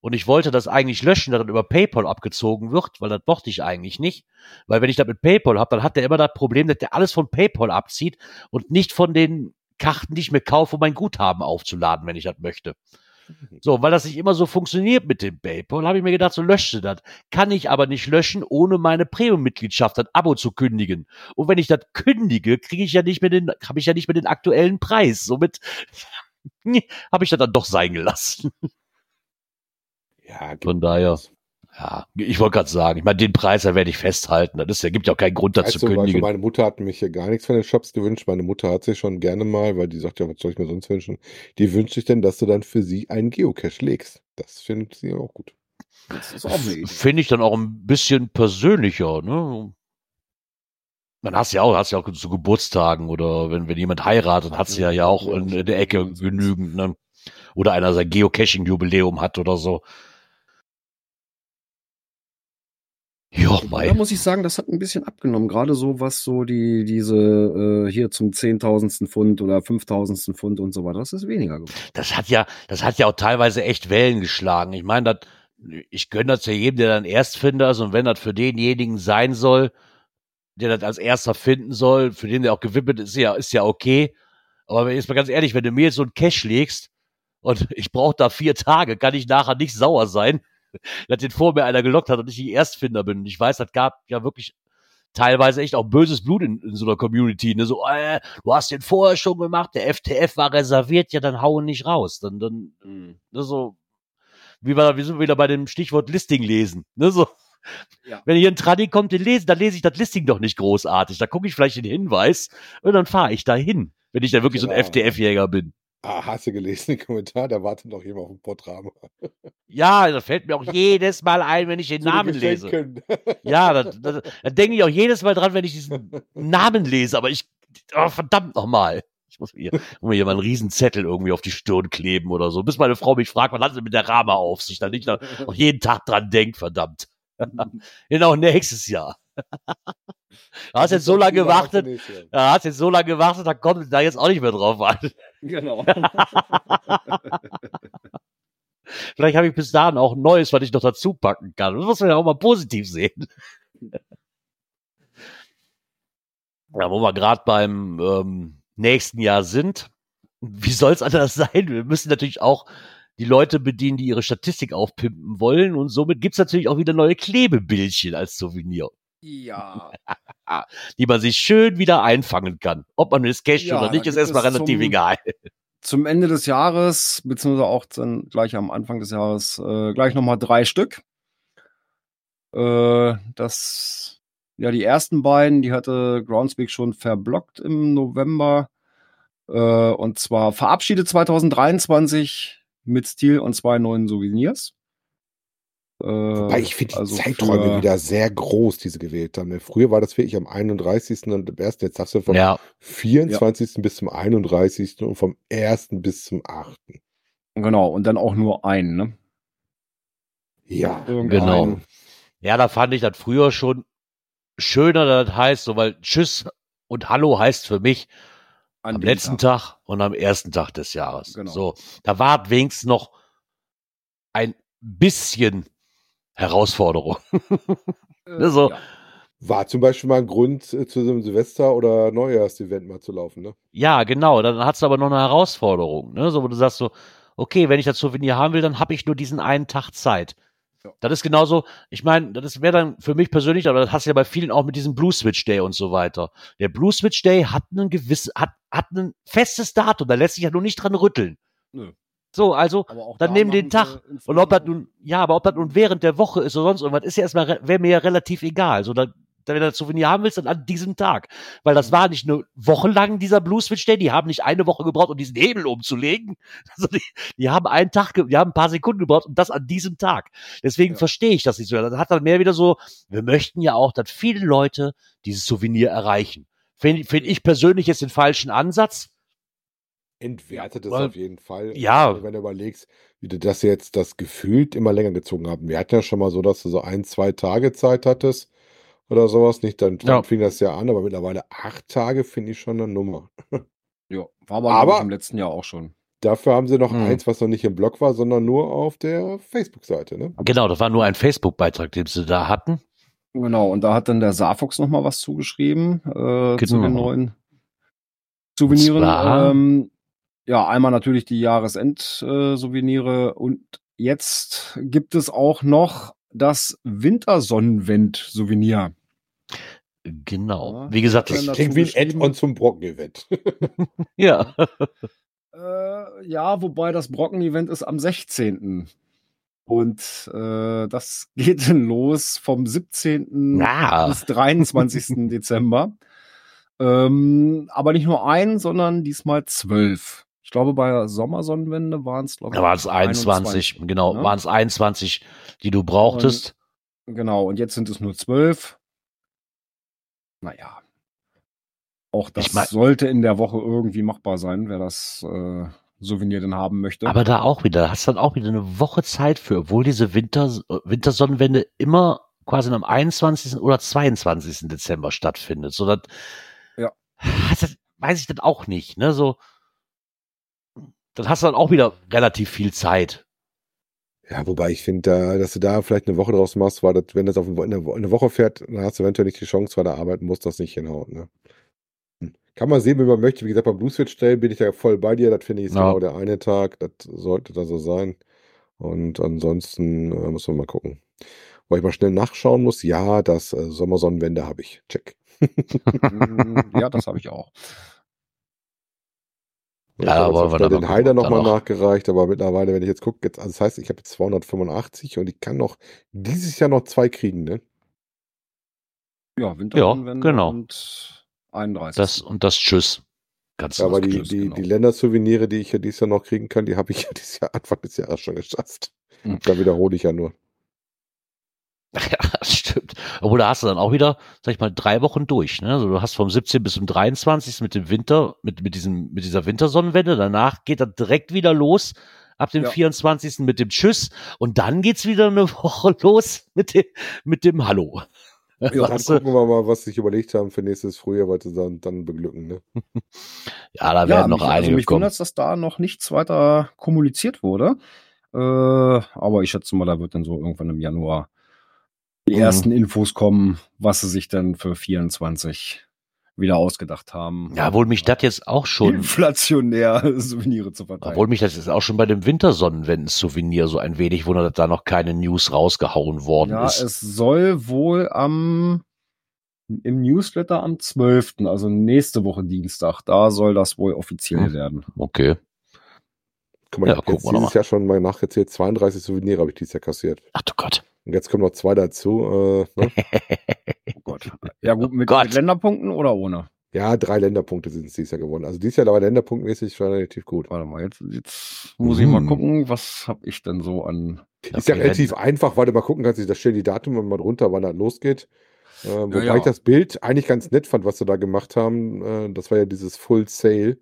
Und ich wollte das eigentlich löschen, dass das über PayPal abgezogen wird, weil das mochte ich eigentlich nicht. Weil wenn ich das mit PayPal habe, dann hat der immer das Problem, dass der alles von PayPal abzieht und nicht von den Karten, die ich mir kaufe, um mein Guthaben aufzuladen, wenn ich das möchte. So, weil das nicht immer so funktioniert mit dem PayPal, habe ich mir gedacht, so lösche das. Kann ich aber nicht löschen, ohne meine Premium-Mitgliedschaft, das Abo zu kündigen. Und wenn ich das kündige, kriege ich ja nicht mehr den, habe ich ja nicht mehr den aktuellen Preis. Somit habe ich das dann doch sein gelassen. Ja, Von daher, ja, ich wollte gerade sagen, ich meine, den Preis, da werde ich festhalten. Das ist, ja, gibt ja auch keinen Grund, Weißt zu also kündigen. meine Mutter hat mich ja gar nichts von den Shops gewünscht. Meine Mutter hat sich schon gerne mal, weil die sagt ja, was soll ich mir sonst wünschen? Die wünscht sich denn, dass du dann für sie einen Geocache legst. Das findet sie auch gut. Das ist auch. Finde ich dann auch ein bisschen persönlicher, ne? Man hast ja auch, hast ja auch zu Geburtstagen oder wenn, wenn jemand heiratet, hat sie ja, ja auch in, in der Ecke genügend, ne? Oder einer sein Geocaching-Jubiläum hat oder so. Ja, mei. Da muss ich sagen, das hat ein bisschen abgenommen. Gerade so, was so die, diese äh, hier zum zehntausendsten Pfund oder fünftausendsten Pfund und so weiter, das ist weniger geworden. das hat ja, das hat ja auch teilweise echt Wellen geschlagen. Ich meine, das, ich gönne das ja jedem, der dann Erstfinder ist und wenn das für denjenigen sein soll, der das als erster finden soll, für den der auch gewidmet ist, ja, ist ja okay. Aber jetzt mal ganz ehrlich, wenn du mir jetzt so ein Cash legst und ich brauche da vier Tage, kann ich nachher nicht sauer sein, dass den vor mir einer gelockt hat und ich die Erstfinder bin. Und ich weiß, das gab ja wirklich teilweise echt auch böses Blut in, in so einer Community. Ne? So, äh, du hast den vorher schon gemacht, der FTF war reserviert, ja, dann hauen nicht raus. Dann, dann, ne, so, wie wir, wir sind wieder bei dem Stichwort Listing lesen. Ne, so. Ja. Wenn hier ein Tradi kommt, den lesen, dann lese ich das Listing doch nicht großartig. Da gucke ich vielleicht den Hinweis und dann fahre ich dahin, wenn ich dann wirklich so ein Genau. FTF-Jäger bin. Ah, hast du gelesen den Kommentar? Da wartet noch jemand auf ein Portrama. Ja, das fällt mir auch jedes Mal ein, wenn ich den Namen lese. Ja, da, denke ich auch jedes Mal dran, wenn ich diesen Namen lese, aber ich, oh, verdammt nochmal. Ich muss mir, muss mir hier mal einen riesen Zettel irgendwie auf die Stirn kleben oder so, bis meine Frau mich fragt, was hat sie mit der Rama auf sich, dann nicht noch, noch jeden Tag dran denkt, verdammt. genau, nächstes Jahr. Du hast jetzt so lange gewartet, ja, hast jetzt so lange gewartet, da kommt da jetzt auch nicht mehr drauf an. Genau. Vielleicht habe ich bis dahin auch Neues, was ich noch dazu packen kann. Das muss man ja auch mal positiv sehen. Ja, wo wir gerade beim ähm, nächsten Jahr sind, wie soll es anders sein? Wir müssen natürlich auch die Leute bedienen, die ihre Statistik aufpimpen wollen. Und somit gibt's natürlich auch wieder neue Klebebildchen als Souvenir, Ja. die man sich schön wieder einfangen kann. Ob man es casht Ja, oder nicht, ist erstmal relativ zum- egal. Zum Ende des Jahres, beziehungsweise auch dann gleich am Anfang des Jahres, äh, gleich nochmal drei Stück. Äh, das, ja, die ersten beiden, die hatte Groundspeak schon verblockt im November. Äh, und zwar verabschiedet 2023 mit Stil und zwei neuen Souvenirs. Äh, Wobei ich finde die also Zeiträume für- wieder sehr groß, die sie gewählt haben. Früher war das wirklich am 31. und am 1. Jetzt hast du vom Ja, 24. bis zum 31. und vom 1. bis zum 8. Genau, und dann auch nur einen, ne? Ja, Irgendeinen. Genau. Ja, da fand ich das früher schon schöner, dass das heißt, so, weil Tschüss und Hallo heißt für mich An am letzten Tag. und am ersten Tag des Jahres. Genau. So, da war wenigstens noch ein bisschen Herausforderung. Äh, so. ja. war zum Beispiel mal ein Grund, äh, zu so einem Silvester- oder Neujahrsevent mal zu laufen, ne? Ja, genau. Dann hast du aber noch eine Herausforderung, ne? So, wo du sagst so, okay, wenn ich das Souvenir haben will, dann habe ich nur diesen einen Tag Zeit. Ja. Das ist genauso, ich meine, das wäre dann für mich persönlich, aber das hast du ja bei vielen auch mit diesem Blue Switch Day und so weiter. Der Blue Switch Day hat einen gewissen, hat, hat ein festes Datum, da lässt sich ja nur nicht dran rütteln. Nö. So, also, Dann da nehmen den Tag. und ob das nun, ja, aber ob das nun während der Woche ist oder sonst irgendwas, ist ja erstmal, re- wäre mir ja relativ egal. So, da, wenn du das Souvenir haben willst, dann an diesem Tag. Weil das war nicht eine Woche lang dieser Blue Switch Day, die haben nicht eine Woche gebraucht, um diesen Hebel umzulegen. Also die, die haben einen Tag, die haben ein paar Sekunden gebraucht und das an diesem Tag. Deswegen Ja. verstehe ich das nicht so. Das hat dann mehr wieder so, wir möchten ja auch, dass viele Leute dieses Souvenir erreichen. Finde find ich persönlich jetzt den falschen Ansatz. Entwertet es Weil- auf jeden Fall. Ja. Also Wenn du überlegst, wie du das jetzt das gefühlt immer länger gezogen haben. Wir hatten ja schon mal so, dass du so ein, zwei Tage Zeit hattest oder sowas. Nicht, dann Ja. fing das ja an, aber mittlerweile acht Tage finde ich schon eine Nummer. Ja, war aber, Aber- im letzten Jahr auch schon. Dafür haben sie noch Hm. eins, was noch nicht im Blog war, sondern nur auf der Facebook-Seite, ne? Genau, das war nur ein Facebook-Beitrag, den sie da hatten. Genau, und da hat dann der Safox noch mal was zugeschrieben äh, zu Genau. den neuen Souveniren. zwar- Ähm, ja, einmal natürlich die Jahresend-Souveniere und jetzt gibt es auch noch das Wintersonnenwend-Souvenir. Genau. Ja. Wie gesagt, das, Klingt wie ein. Add-on zum Brocken-Event. ja. Äh, ja, wobei das Brocken-Event ist am 16. Und äh, das geht dann los vom 17. Ja. bis 23. Dezember. Ähm, aber nicht nur ein, sondern diesmal zwölf. Ich glaube, bei Sommersonnenwende waren es, glaube ich, Da waren es 21, genau, ne? waren es 21, die du brauchtest. Genau, und jetzt sind es nur zwölf. Naja. Auch das Ich mein- sollte in der Woche irgendwie machbar sein, wer das äh, Souvenir denn haben möchte. Aber da auch wieder, hast dann auch wieder eine Woche Zeit für, obwohl diese Winter, Wintersonnenwende immer quasi am 21. oder 22. Dezember stattfindet. So, das, Ja. das weiß ich dann auch nicht, ne, so. Dann hast du dann auch wieder relativ viel Zeit. Ja, wobei ich finde, da, dass du da vielleicht eine Woche draus machst, weil das, wenn das auf eine, Wo- eine Wo- eine Woche fährt, dann hast du eventuell nicht die Chance, weil du arbeiten musst, das nicht hinhauen. Ne? Hm. Kann man sehen, wie man möchte. Wie gesagt, beim Blueswitch Day bin ich da voll bei dir. Das finde ich ist Ja. genau der eine Tag. Das sollte da so sein. Und ansonsten äh, muss man mal gucken. Wo ich mal schnell nachschauen muss, ja, das äh, Sommersonnenwende habe ich. Check. Ja, das habe ich auch. Ich Ja, habe wollen wir dann den Heider nochmal noch. nachgereicht, aber mittlerweile, wenn ich jetzt gucke, jetzt, also das heißt, ich habe jetzt 285 und ich kann noch dieses Jahr noch zwei kriegen, ne? Ja, Wintersonnenwende genau. und 31. Das und das Tschüss. Ganz Ja, aber die, Tschüss, die, genau. die Ländersouvenire, die ich ja dieses Jahr noch kriegen kann, die habe ich ja dieses Jahr Anfang des Jahres schon geschafft. Hm. Da wiederhole ich ja nur. Ja. Obwohl, da hast du dann auch wieder, sag ich mal, drei Wochen durch. Ne? Also du hast vom 17. bis zum 23. mit dem Winter, mit, mit, diesem, mit dieser Wintersonnenwende. Danach geht das direkt wieder los. Ab dem Ja. 24. mit dem Tschüss. Und dann geht's wieder eine Woche los mit dem, mit dem Hallo. Ja, dann Weißt du? gucken wir mal, was sie sich überlegt haben für nächstes Frühjahr, was sie dann, dann beglücken. Ne? ja, da ja, werden noch mich, einige also mich kommen. wundert, dass da noch nichts weiter kommuniziert wurde. Äh, aber ich schätze mal, da wird dann so irgendwann im Januar die Mhm. ersten Infos kommen, was sie sich dann für 24 wieder ausgedacht haben. Ja, obwohl mich das jetzt auch schon, inflationär Souvenire zu verteilen. obwohl mich das jetzt auch schon bei dem Wintersonnenwenden-Souvenir so ein wenig wundert, dass da noch keine News rausgehauen worden ja, ist. es soll wohl am im Newsletter am 12., also nächste Woche Dienstag, da soll das wohl offiziell Hm. werden. Okay. Guck mal, Ja, ich habe dieses mal. Jahr schon mal nachgezählt, 32 Souvenire habe ich dieses Jahr kassiert. Ach du Gott. Und jetzt kommen noch zwei dazu. Äh, ne? Oh Gott. Ja gut, mit, Gott. mit Länderpunkten oder ohne? Ja, drei Länderpunkte sind es dieses Jahr gewonnen. Also dieses Jahr war länderpunktmäßig schon relativ gut. Warte mal, jetzt, jetzt muss ich mal Hm. gucken, was habe ich denn so an. Ist ja relativ einfach, weil du mal gucken kannst, da stehen die Datum mal drunter, wann das losgeht. Äh, wobei ja. ich das Bild eigentlich ganz nett fand, was sie da gemacht haben. Äh, das war ja dieses Full Sale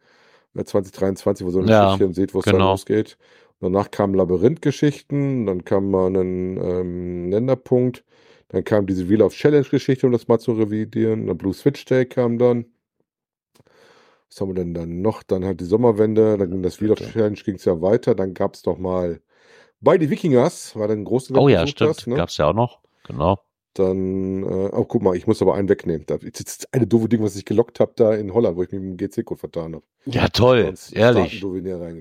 äh, 2023, wo so ein Ja, Schiffchen sieht, wo es dann genau. losgeht. Danach kamen Labyrinth-Geschichten, dann kam mal ein ähm, Länderpunkt, dann kam diese Wheel of Challenge-Geschichte, um das mal zu revidieren. Dann Blue Switch Day kam dann. Was haben wir denn dann noch? Dann halt die Sommerwende, dann ging das Wheel of. Challenge ging es ja weiter. Dann gab es noch mal bei die Wikingers, war dann ein großes Oh ja, stimmt. ne? Gab's ja auch noch. Genau. Dann, äh, oh, guck mal, ich muss aber einen wegnehmen. Das ist eine doofe Ding, was ich gelockt habe da in Holland, wo ich mich mit dem GC-Code vertan habe. Ja, toll. Ehrlich.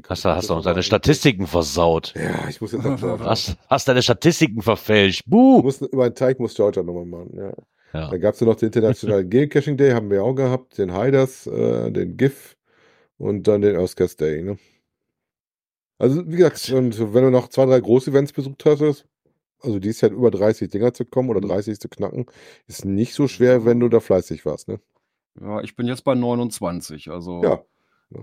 Hast du hast du noch deine Statistik. Statistiken versaut. Ja, ich muss jetzt Hast, hast deine Statistiken verfälscht. Buh. muss über einen Teig muss Georgia nochmal machen. Ja. Ja. Dann gab es ja noch den Internationalen Geocaching Day, haben wir auch gehabt, den Hiders, äh, den GIF und dann den Oscars Day. Ne? Also, wie gesagt, und wenn du noch zwei, drei Groß-Events besucht hattest, also dieses Jahr über 30 Dinger zu kommen oder 30 zu knacken, ist nicht so schwer, wenn du da fleißig warst. Ne? Ja, ich bin jetzt bei 29, also. Ja.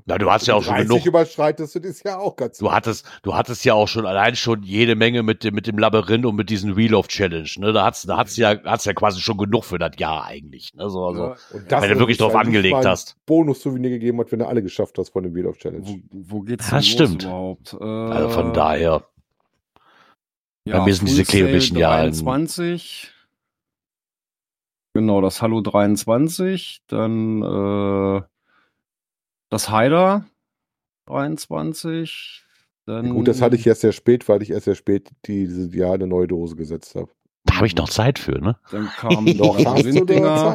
Na, du hast ja auch schon 30 genug. überschreitest du das ja auch ganz Du hattest, du hattest ja auch schon allein schon jede Menge mit dem, mit dem Labyrinth und mit diesem Wheel of Challenge. Ne? Da hat's, da hat's ja, hat's ja quasi schon genug für das Jahr eigentlich. Ne? So, also, Ja, Und das wenn du wirklich drauf angelegt hast. Bonus-Souvenir gegeben hat, wenn du alle geschafft hast von dem Wheel of Challenge. wo, wo geht's denn los stimmt. überhaupt? Äh, also von daher. Bei mir sind diese Full Sail Klebebildchen ja ein- 23. Genau, das Hallo 23. Dann äh, das Haider 23. Dann, Gut, das hatte ich erst sehr spät, weil ich erst sehr spät die, diese Jahr eine neue Dose gesetzt habe. Da habe ich noch Zeit für, ne? Dann kam Noch. Genau,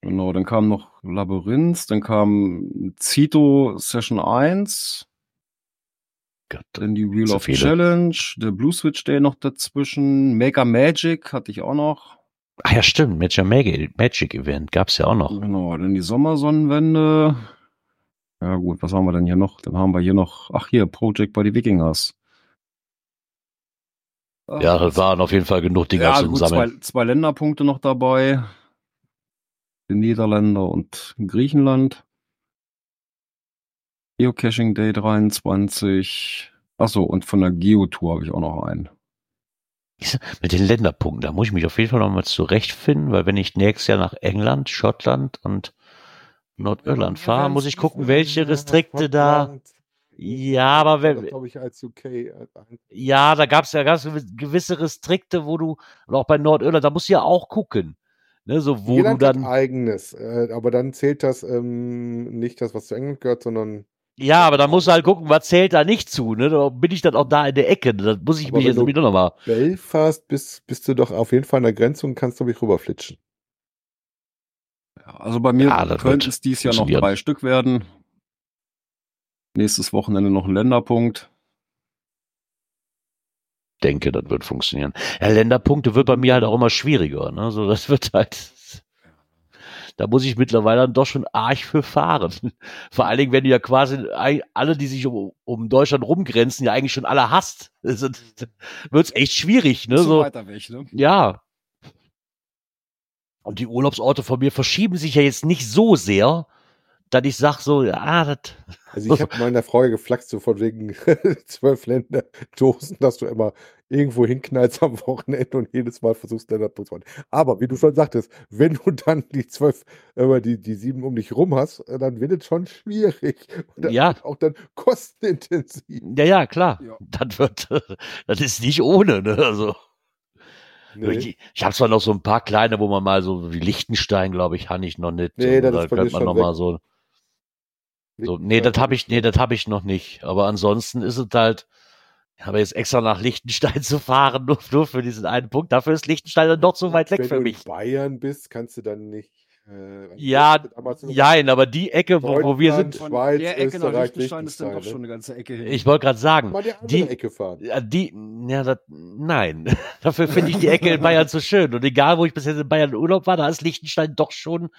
Genau, dann kam noch Labyrinth, dann kam Zito Session 1, Gott, dann die Wheel of viele. Challenge, der Blue Switch Day noch dazwischen, Mega Magic hatte ich auch noch. Ah ja, stimmt. Magic, Magic, Magic Event gab's ja auch noch. Genau, dann die Sommersonnenwende. Ja gut, was haben wir denn hier noch? Dann haben wir hier noch, ach hier, Project by the Wikingers. Ja, das waren auf jeden Fall genug Dinger ja, zum gut, Sammeln. zwei, zwei Länderpunkte noch dabei. Die Niederländer und Griechenland. Geocaching Day 23. Achso, und von der Geotour habe ich auch noch einen. Mit den Länderpunkten, da muss ich mich auf jeden Fall nochmal zurechtfinden, weil wenn ich nächstes Jahr nach England, Schottland und Nordirland fahre, muss ich gucken, welche Restrikte da. Ja, aber wenn, äh, ja, da gab's ja ganz gewisse Restrikte, wo du, und auch bei Nordirland, da musst du ja auch gucken. Ne, so wo Irland du hat dann. eigenes, äh, aber dann zählt das ähm, nicht das, was zu England gehört, sondern Ja, aber da musst du halt gucken, was zählt da nicht zu, ne? Da bin ich dann auch da in der Ecke. Da muss ich Aber mich wenn jetzt du- wieder nochmal. Belfast bist, bist du doch auf jeden Fall an der Grenze und kannst, glaube ich, rüberflitschen. Ja, also bei mir Ja, wird es dieses Jahr noch drei Stück werden. Nächstes Wochenende noch ein Länderpunkt. denke, das wird funktionieren. Ja, Länderpunkte wird bei mir halt auch immer schwieriger. Ne? So, das wird halt. Da muss ich mittlerweile dann doch schon arg für fahren. Vor allen Dingen, wenn du ja quasi alle, die sich um, um Deutschland rumgrenzen, ja eigentlich schon alle hast. Wird es echt schwierig, ne? So, weiter weg, ne? ja. Und die Urlaubsorte von mir verschieben sich ja jetzt nicht so sehr, dass ich sag so, ja, das. Also ich habe meiner Frau geflaxt, so von wegen zwölf Länder Dosen, dass du immer irgendwo hinknallst am Wochenende und jedes Mal versuchst, Länderpunkt zu holen. Aber wie du schon sagtest, wenn du dann die zwölf, äh, die, die sieben um dich rum hast, äh, dann wird es schon schwierig. Und dann Ja. auch dann kostenintensiv. Ja, ja, klar. Ja. Das wird, das ist nicht ohne, ne? Also. Nee, Ich, ich habe zwar noch so ein paar kleine, wo man mal so wie Liechtenstein, glaube ich, habe ich noch nicht. Nee, das da ist könnte man noch weg. mal so, so. Nee, das habe ich, nee, das habe ich noch nicht. Aber ansonsten ist es halt, habe jetzt extra nach Liechtenstein zu fahren, nur, nur für diesen einen Punkt. Dafür ist Liechtenstein dann doch so weit weg Wenn für du mich. in Bayern bist, kannst du dann nicht. Äh, Ja? Jein, aber die Ecke, wo, wo wir sind, Von Schweiz, der Ecke nach Österreich, Liechtenstein ist dann doch Liechtenstein, schon eine ganze Ecke hin. ich wollte gerade sagen, Mal die andere die- Ecke fahren. ja, die, ja, das, nein. Dafür finde ich die Ecke in Bayern zu schön. Und egal, wo ich bis jetzt in Bayern in Urlaub war, da ist Liechtenstein doch schon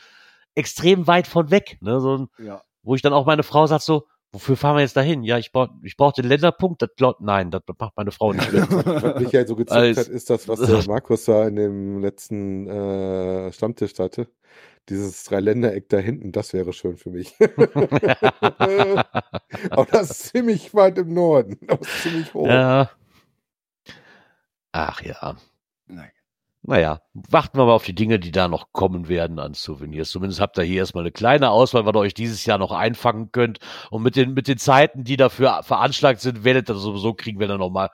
extrem weit von weg. Ne? So, ein- ja. wo ich dann auch meine Frau sagt so, wofür fahren wir jetzt dahin? Ja, ich brauche ich brauch den Länderpunkt. Das glaubt, nein, das macht meine Frau nicht mit. Was mich ja so gezückt Als- hat, ist das, was der Markus da in dem letzten äh, Stammtisch hatte. Dieses Dreiländereck da hinten, das wäre schön für mich. Aber das ist ziemlich weit im Norden. Das ist ziemlich hoch. ja. Ach ja. Nein. Naja, warten wir mal auf die Dinge, die da noch kommen werden an Souvenirs. Zumindest habt ihr hier erstmal eine kleine Auswahl, was ihr euch dieses Jahr noch einfangen könnt. Und mit den, mit den Zeiten, die dafür veranschlagt sind, werdet ihr sowieso kriegen, wenn ihr normal.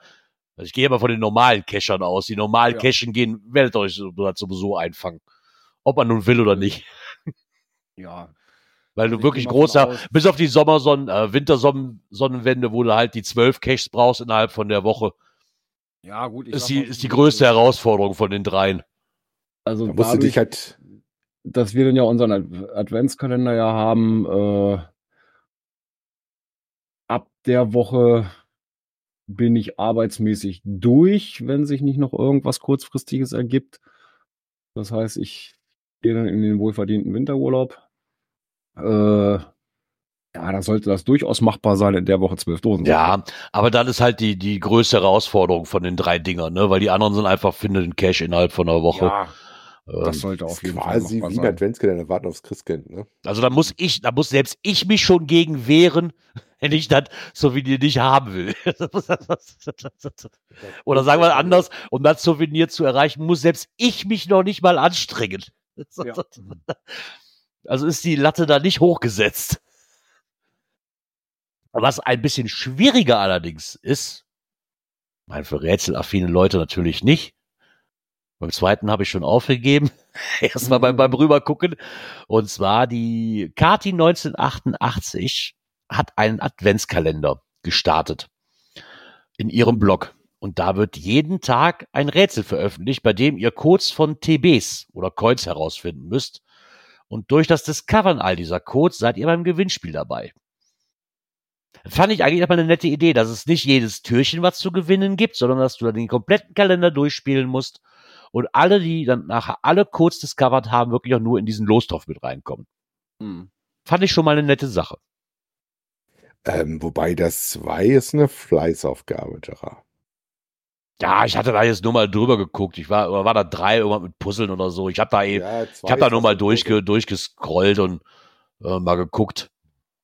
Also ich gehe immer von den normalen Cachern aus. Die normalen Ja. Cachen gehen, werdet ihr euch sowieso einfangen. Ob man nun will oder nicht. Ja. Weil du ich wirklich großer, bis auf die Sommersonnen, äh, Wintersonnenwende, wo du halt die zwölf Caches brauchst innerhalb von der Woche, Ja, gut. ich ist die, ist die größte Herausforderung von den dreien. Also Da musst du dich dadurch, halt. dass wir dann ja unseren Ad- Adventskalender ja haben, äh, ab der Woche bin ich arbeitsmäßig durch, wenn sich nicht noch irgendwas kurzfristiges ergibt. Das heißt, ich gehe dann in den wohlverdienten Winterurlaub. Äh, ja, da sollte das durchaus machbar sein, in der Woche zwölf Dosen. Ja, aber dann ist halt die, die größte Herausforderung von den drei Dingern, ne? Weil die anderen sind einfach, finde den Cash innerhalb von einer Woche. Ja, Ähm, das sollte auf jeden quasi Fall wie machbar ein sein. Adventskalender warten aufs Christkind. Ne? also da muss ich, da muss selbst ich mich schon gegen wehren, wenn ich das Souvenir nicht haben will. Oder sagen wir anders, um das Souvenir zu erreichen, muss selbst ich mich noch nicht mal anstrengen. Ja. Also ist die Latte da nicht hochgesetzt. Was ein bisschen schwieriger allerdings ist, mein für rätselaffine Leute natürlich nicht. Beim zweiten habe ich schon aufgegeben. Erstmal beim, beim Rübergucken. Und zwar die Kati 1988 hat einen Adventskalender gestartet in ihrem Blog. Und da wird jeden Tag ein Rätsel veröffentlicht, bei dem ihr Codes von TBs oder Coins herausfinden müsst. Und durch das Discovern all dieser Codes seid ihr beim Gewinnspiel dabei. Fand ich eigentlich immer eine nette Idee, dass es nicht jedes Türchen was zu gewinnen gibt, sondern dass du dann den kompletten Kalender durchspielen musst und alle, die dann nachher alle Codes discovered haben, wirklich auch nur in diesen Lostopf mit reinkommen. Hm. Fand ich schon mal eine nette Sache. Ähm, wobei das 2 ist eine Fleißaufgabe, Gerard. Ja, ich hatte da jetzt nur mal drüber geguckt. Ich war, oder war da drei irgendwann mit Puzzeln oder so. Ich habe da eben, Ja, ich habe da nur mal durchge, durchgescrollt und äh, mal geguckt.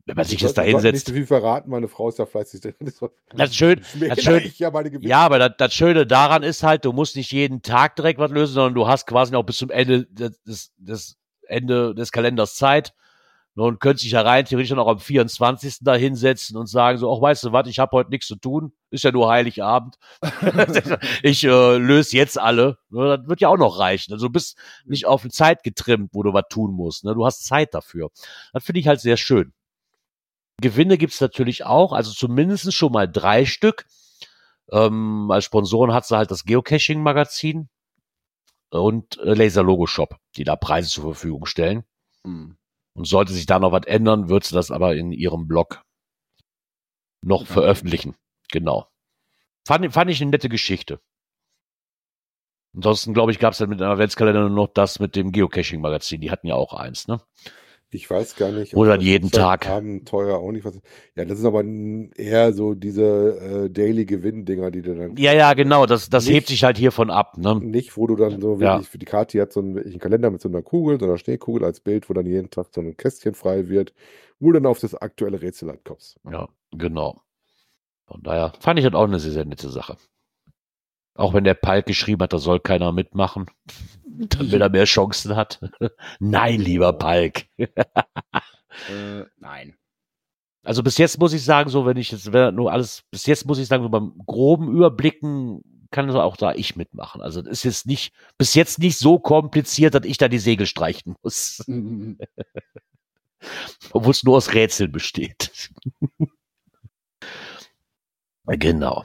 Wenn man sich jetzt da Nicht hinsetzt. zu viel verraten, meine Frau ist ja fleißig. Das, Das ist schön, das schön. Ich ja. Ja, aber das, das Schöne daran ist halt, du musst nicht jeden Tag direkt was lösen, sondern du hast quasi noch bis zum Ende des, des, Ende des Kalenders Zeit. Und könntest dich ja rein theoretisch dann auch am 24. da hinsetzen und sagen so, ach, weißt du was, ich habe heute nichts zu tun. Ist ja nur Heiligabend. ich äh, löse jetzt alle. Ne, Das wird ja auch noch reichen. Also du bist nicht auf eine Zeit getrimmt, wo du was tun musst. Ne? Du hast Zeit dafür. Das finde ich halt sehr schön. Gewinne gibt's natürlich auch, also zumindest schon mal drei Stück. Ähm, als Sponsoren hat sie halt das Geocaching-Magazin und äh, Laser Logo Shop, die da Preise zur Verfügung stellen. Hm. Und sollte sich da noch was ändern, wird sie das aber in ihrem Blog noch Okay. veröffentlichen. Genau. Fand, fand ich eine nette Geschichte. Ansonsten, glaube ich, gab es dann mit dem Adventskalender nur noch das mit dem Geocaching-Magazin. Die hatten ja auch eins, ne? Ich weiß gar nicht. Oder jeden Tag. Abenteuer auch nicht was. Ja, das sind aber eher so diese äh, Daily Gewinn-Dinger, die du dann. Ja, ja, genau. Das, das Nicht- hebt sich halt hiervon ab, ne? Nicht, wo du dann so Ja. wirklich für die Karte hat so einen, einen Kalender mit so einer Kugel, so einer Schneekugel als Bild, wo dann jeden Tag so ein Kästchen frei wird, wo du dann auf das aktuelle Rätsel halt kommst. Ja, genau. Von daher fand ich das auch eine sehr, sehr nette Sache. Auch wenn der Palk geschrieben hat, da soll keiner mitmachen, damit er mehr Chancen hat. Nein, lieber Palk. Äh, nein. Also bis jetzt muss ich sagen, so wenn ich jetzt wenn nur alles, bis jetzt muss ich sagen, so beim groben Überblicken kann so auch da ich mitmachen. Also das ist jetzt nicht, bis jetzt nicht so kompliziert, dass ich da die Segel streichen muss. Obwohl es nur aus Rätseln besteht. genau.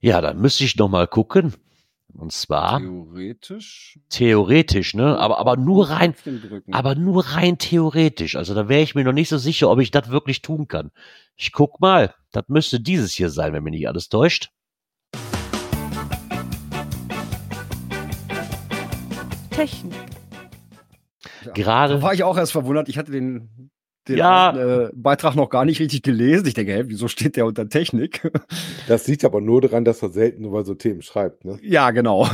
Ja, dann müsste ich noch mal gucken. Und zwar Theoretisch. theoretisch, ne? Aber, aber nur rein, aber nur rein theoretisch. Also da wäre ich mir noch nicht so sicher, ob ich das wirklich tun kann. Ich guck mal. Das müsste dieses hier sein, wenn mich nicht alles täuscht. Technik. Ja. gerade- Da war ich auch erst verwundert. Ich hatte den, den Ja. äh, Beitrag noch gar nicht richtig gelesen. Ich denke, hä, wieso steht der unter Technik? Das liegt aber nur daran, dass er selten über so Themen schreibt. Ne? ja, genau.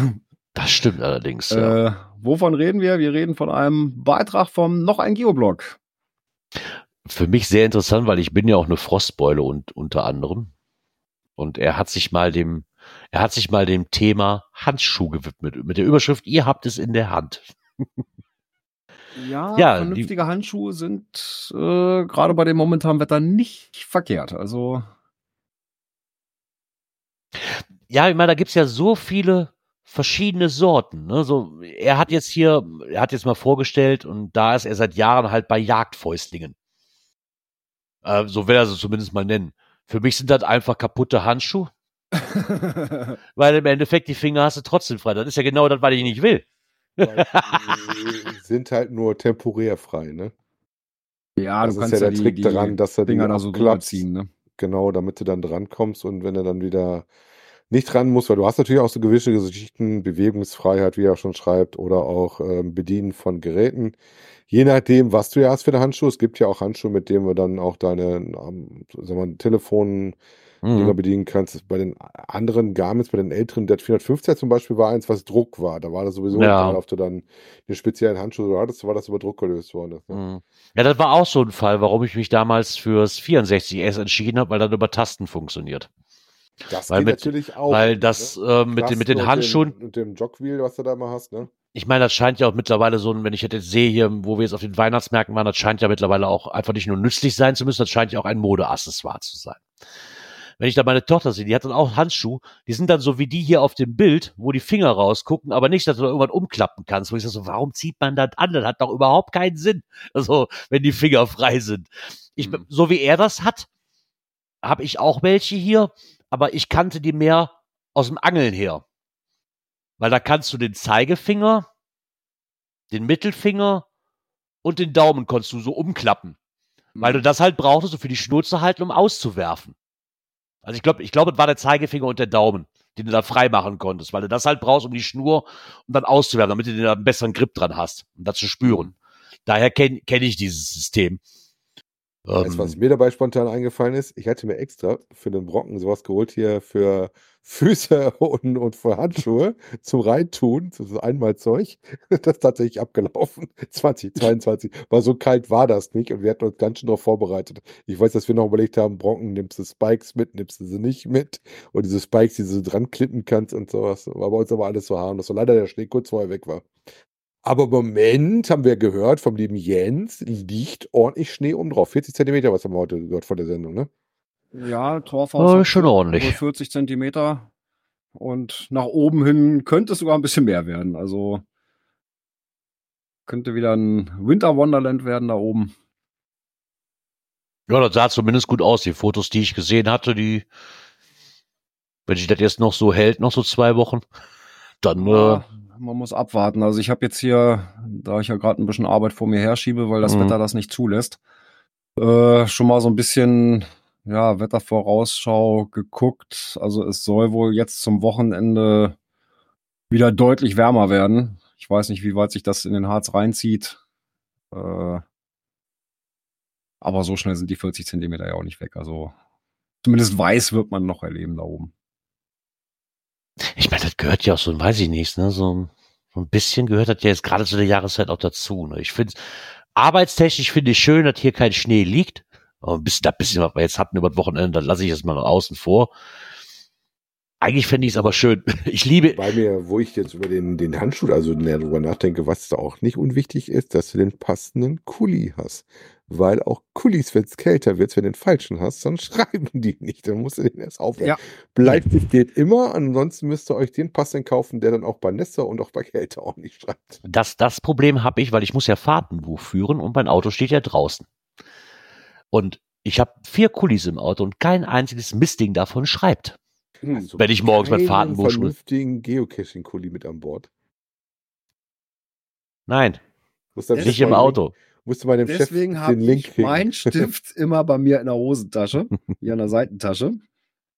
Das stimmt allerdings. Ja. Äh, wovon reden wir? Wir reden von einem Beitrag vom noch ein Geoblog. Für mich sehr interessant, weil ich bin ja auch eine Frostbeule und unter anderem. Und er hat sich mal dem, er hat sich mal dem Thema Handschuh gewidmet. Mit der Überschrift, ihr habt es in der Hand. Ja, Ja, vernünftige Handschuhe sind äh, gerade bei dem momentanen Wetter nicht verkehrt. Also Ja, ich meine, da gibt's ja so viele verschiedene Sorten. Ne? So, er hat jetzt hier, er hat jetzt mal vorgestellt und da ist er seit Jahren halt bei Jagdfäustlingen. Äh, so will er sie zumindest mal nennen. Für mich sind das einfach kaputte Handschuhe, weil im Endeffekt die Finger hast du trotzdem frei. Das ist ja genau das, was ich nicht will. Sind halt nur temporär frei. Ne? ja, das du ist kannst ja der die, Trick die daran, dass er die Dinger da so ziehen. Ne? Genau, damit du dann drankommst und wenn er dann wieder nicht dran muss, weil du hast natürlich auch so gewisse Geschichten, Bewegungsfreiheit, wie er schon schreibt, oder auch ähm, Bedienen von Geräten. Je nachdem, was du ja hast für eine Handschuhe. Es gibt ja auch Handschuhe, mit denen du dann auch deine ähm, sagen wir, Telefon Dinger Mhm. bedienen kannst. Bei den anderen Garments, bei den älteren, der 450er zum Beispiel war eins, was Druck war. Da war das sowieso Ja. ob du dann den speziellen Handschuh hattest, war das über Druck gelöst worden. Ne? Mhm. Ja, das war auch so ein Fall, warum ich mich damals fürs 64S entschieden habe, weil das über Tasten funktioniert. Das Weil geht mit- natürlich auch. weil ne? das äh, mit, den, mit den und Handschuhen, Dem, und dem Jogwheel, was du da mal hast, ne? ich meine, das scheint ja auch mittlerweile so, ein- wenn ich jetzt sehe hier, wo wir jetzt auf den Weihnachtsmärkten waren, das scheint ja mittlerweile auch einfach nicht nur nützlich sein zu müssen, das scheint ja auch ein Modeaccessoire zu sein. Wenn ich da meine Tochter sehe, die hat dann auch Handschuhe, die sind dann so wie die hier auf dem Bild, wo die Finger rausgucken, aber nicht, dass du da irgendwann umklappen kannst, wo ich sage so, warum zieht man das an? Das hat doch überhaupt keinen Sinn. Also, wenn die Finger frei sind. Ich, Mhm. so wie er das hat, habe ich auch welche hier, aber ich kannte die mehr aus dem Angeln her. Weil da kannst du den Zeigefinger, den Mittelfinger und den Daumen konntest du so umklappen. Weil du das halt brauchtest, so für die Schnur zu halten, um auszuwerfen. Also ich glaube, ich glaube, es war der Zeigefinger und der Daumen, den du da frei machen konntest, weil du das halt brauchst, um die Schnur, um dann auszuwerfen, damit du da einen besseren Grip dran hast, um das zu spüren. Daher kenne kenn ich dieses System. Du, was Ähm, mir dabei spontan eingefallen ist? Ich hatte mir extra für den Brocken sowas geholt hier für Füße und, und für Handschuhe zum Reintun, so so Einmalzeug. Das ist tatsächlich abgelaufen. 2022. Weil so kalt war das nicht und wir hatten uns ganz schön darauf vorbereitet. Ich weiß, dass wir noch überlegt haben, Brocken, nimmst du Spikes mit, nimmst du sie nicht mit? Und diese Spikes, die du dran klippen kannst und sowas. War bei uns aber alles so harmlos. Und leider der Schnee kurz vorher weg war. Aber im Moment haben wir gehört vom lieben Jens, liegt ordentlich Schnee oben drauf. 40 Zentimeter, was haben wir heute gehört vor der Sendung, ne? Ja, Torfaust. Oh, schon ordentlich. über 40 Zentimeter. Und nach oben hin könnte es sogar ein bisschen mehr werden. Also könnte wieder ein Winter Wonderland werden da oben. ja, das sah zumindest gut aus. Die Fotos, die ich gesehen hatte, die, wenn sich das jetzt noch so hält, noch so zwei Wochen, dann, äh, Ja, man muss abwarten. Also ich habe jetzt hier, da ich ja gerade ein bisschen Arbeit vor mir herschiebe, weil das Mhm. Wetter das nicht zulässt, äh, schon mal so ein bisschen ja, Wettervorausschau geguckt. Also es soll wohl jetzt zum Wochenende wieder deutlich wärmer werden. Ich weiß nicht, wie weit sich das in den Harz reinzieht. Äh, aber so schnell sind die 40 Zentimeter ja auch nicht weg. Also zumindest weiß wird man noch erleben da oben. ich meine, das gehört ja auch so, weiß ich nicht, ne, so, ein- so ein bisschen gehört das ja jetzt gerade zu der Jahreszeit auch dazu, ne. Ich finde, arbeitstechnisch finde ich schön, dass hier kein Schnee liegt. Aber ein bisschen, das bisschen, was wir jetzt hatten über das Wochenende, das lasse ich jetzt mal außen vor. Eigentlich fände ich es aber schön. Ich liebe, Bei mir, wo ich jetzt über den, den Handschuh, also näher drüber nachdenke, was da auch nicht unwichtig ist, dass du den passenden Kuli hast. Weil auch Kulis, wenn es kälter wird, wenn du den falschen hast, dann schreiben die nicht. Dann musst du den erst aufhören. Ja. Bleistift geht immer, ansonsten müsst ihr euch den passenden kaufen, der dann auch bei Nässe und auch bei Kälte auch nicht schreibt. Das, das Problem habe ich, weil ich muss ja Fahrtenbuch führen und mein Auto steht ja draußen. Und ich habe vier Kulis im Auto und kein einziges Mistding davon schreibt. Du Wenn ich morgens mein keinen Fahrtenbuch schmü- vernünftigen Geocaching-Kuli mit an Bord. Nein, nicht im Auto. Link- Musst du meinem Chef Deswegen habe den Link ich kriegen. meinen Stift immer bei mir in der Hosentasche, hier in der Seitentasche,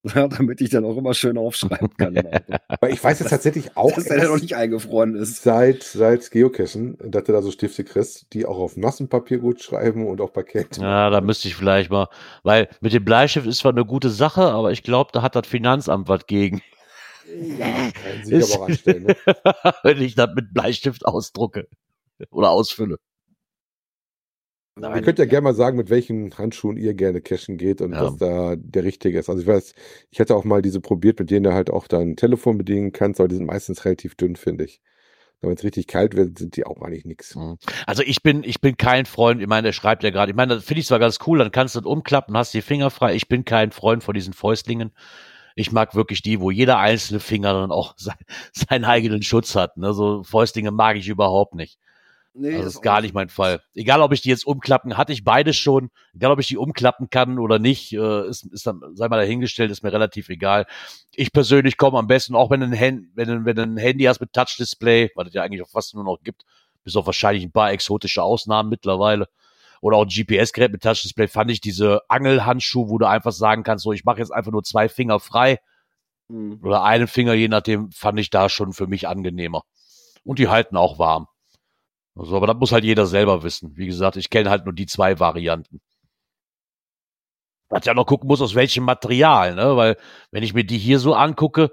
ja, damit ich dann auch immer schön aufschreiben kann. Weil ich weiß jetzt tatsächlich auch, Dass der noch nicht eingefroren ist. seit, seit Geocachen, dass du da so Stifte kriegst, die auch auf Massenpapier gut schreiben und auch bei Kälte. Ja, da müsste ich vielleicht mal, weil mit dem Bleistift ist zwar eine gute Sache, aber ich glaube, da hat das Finanzamt was gegen, Ja, kann sich aber auch anstellen. Ne? wenn ich das mit Bleistift ausdrucke oder ausfülle. Ihr könnt ja gerne mal sagen, mit welchen Handschuhen ihr gerne cashen geht und Ja. was da der richtige ist. Also ich weiß, ich hatte auch mal diese probiert, mit denen du halt auch dein Telefon bedienen kannst, aber die sind meistens relativ dünn, finde ich. Wenn es richtig kalt wird, sind die auch eigentlich nix. Also ich bin, ich bin kein Freund, ich meine, der schreibt ja gerade, ich meine, das finde ich zwar ganz cool, dann kannst du das umklappen, hast die Finger frei. Ich bin kein Freund von diesen Fäustlingen. Ich mag wirklich die, wo jeder einzelne Finger dann auch sein, seinen eigenen Schutz hat. Ne? So Fäustlinge mag ich überhaupt nicht. Nee, Also das ist gar nicht mein Fall. Egal, ob ich die jetzt umklappen, hatte ich beides schon. Egal, ob ich die umklappen kann oder nicht, äh, ist, ist dann, sei mal dahingestellt, ist mir relativ egal. Ich persönlich komme am besten, auch wenn du ein, Hand, wenn, du- wenn du ein Handy hast mit Touch-Display, was es ja eigentlich auch fast nur noch gibt, bis auf wahrscheinlich ein paar exotische Ausnahmen mittlerweile, oder auch ein GPS-Gerät mit Touch-Display, fand ich diese Angelhandschuhe, wo du einfach sagen kannst, so, ich mache jetzt einfach nur zwei Finger frei Hm. oder einen Finger, je nachdem, fand ich da schon für mich angenehmer. Und die halten auch warm. Also, aber das muss halt jeder selber wissen. Wie gesagt, ich kenne halt nur die zwei Varianten. Was ja noch gucken muss, aus welchem Material, ne? Weil, wenn ich mir die hier so angucke,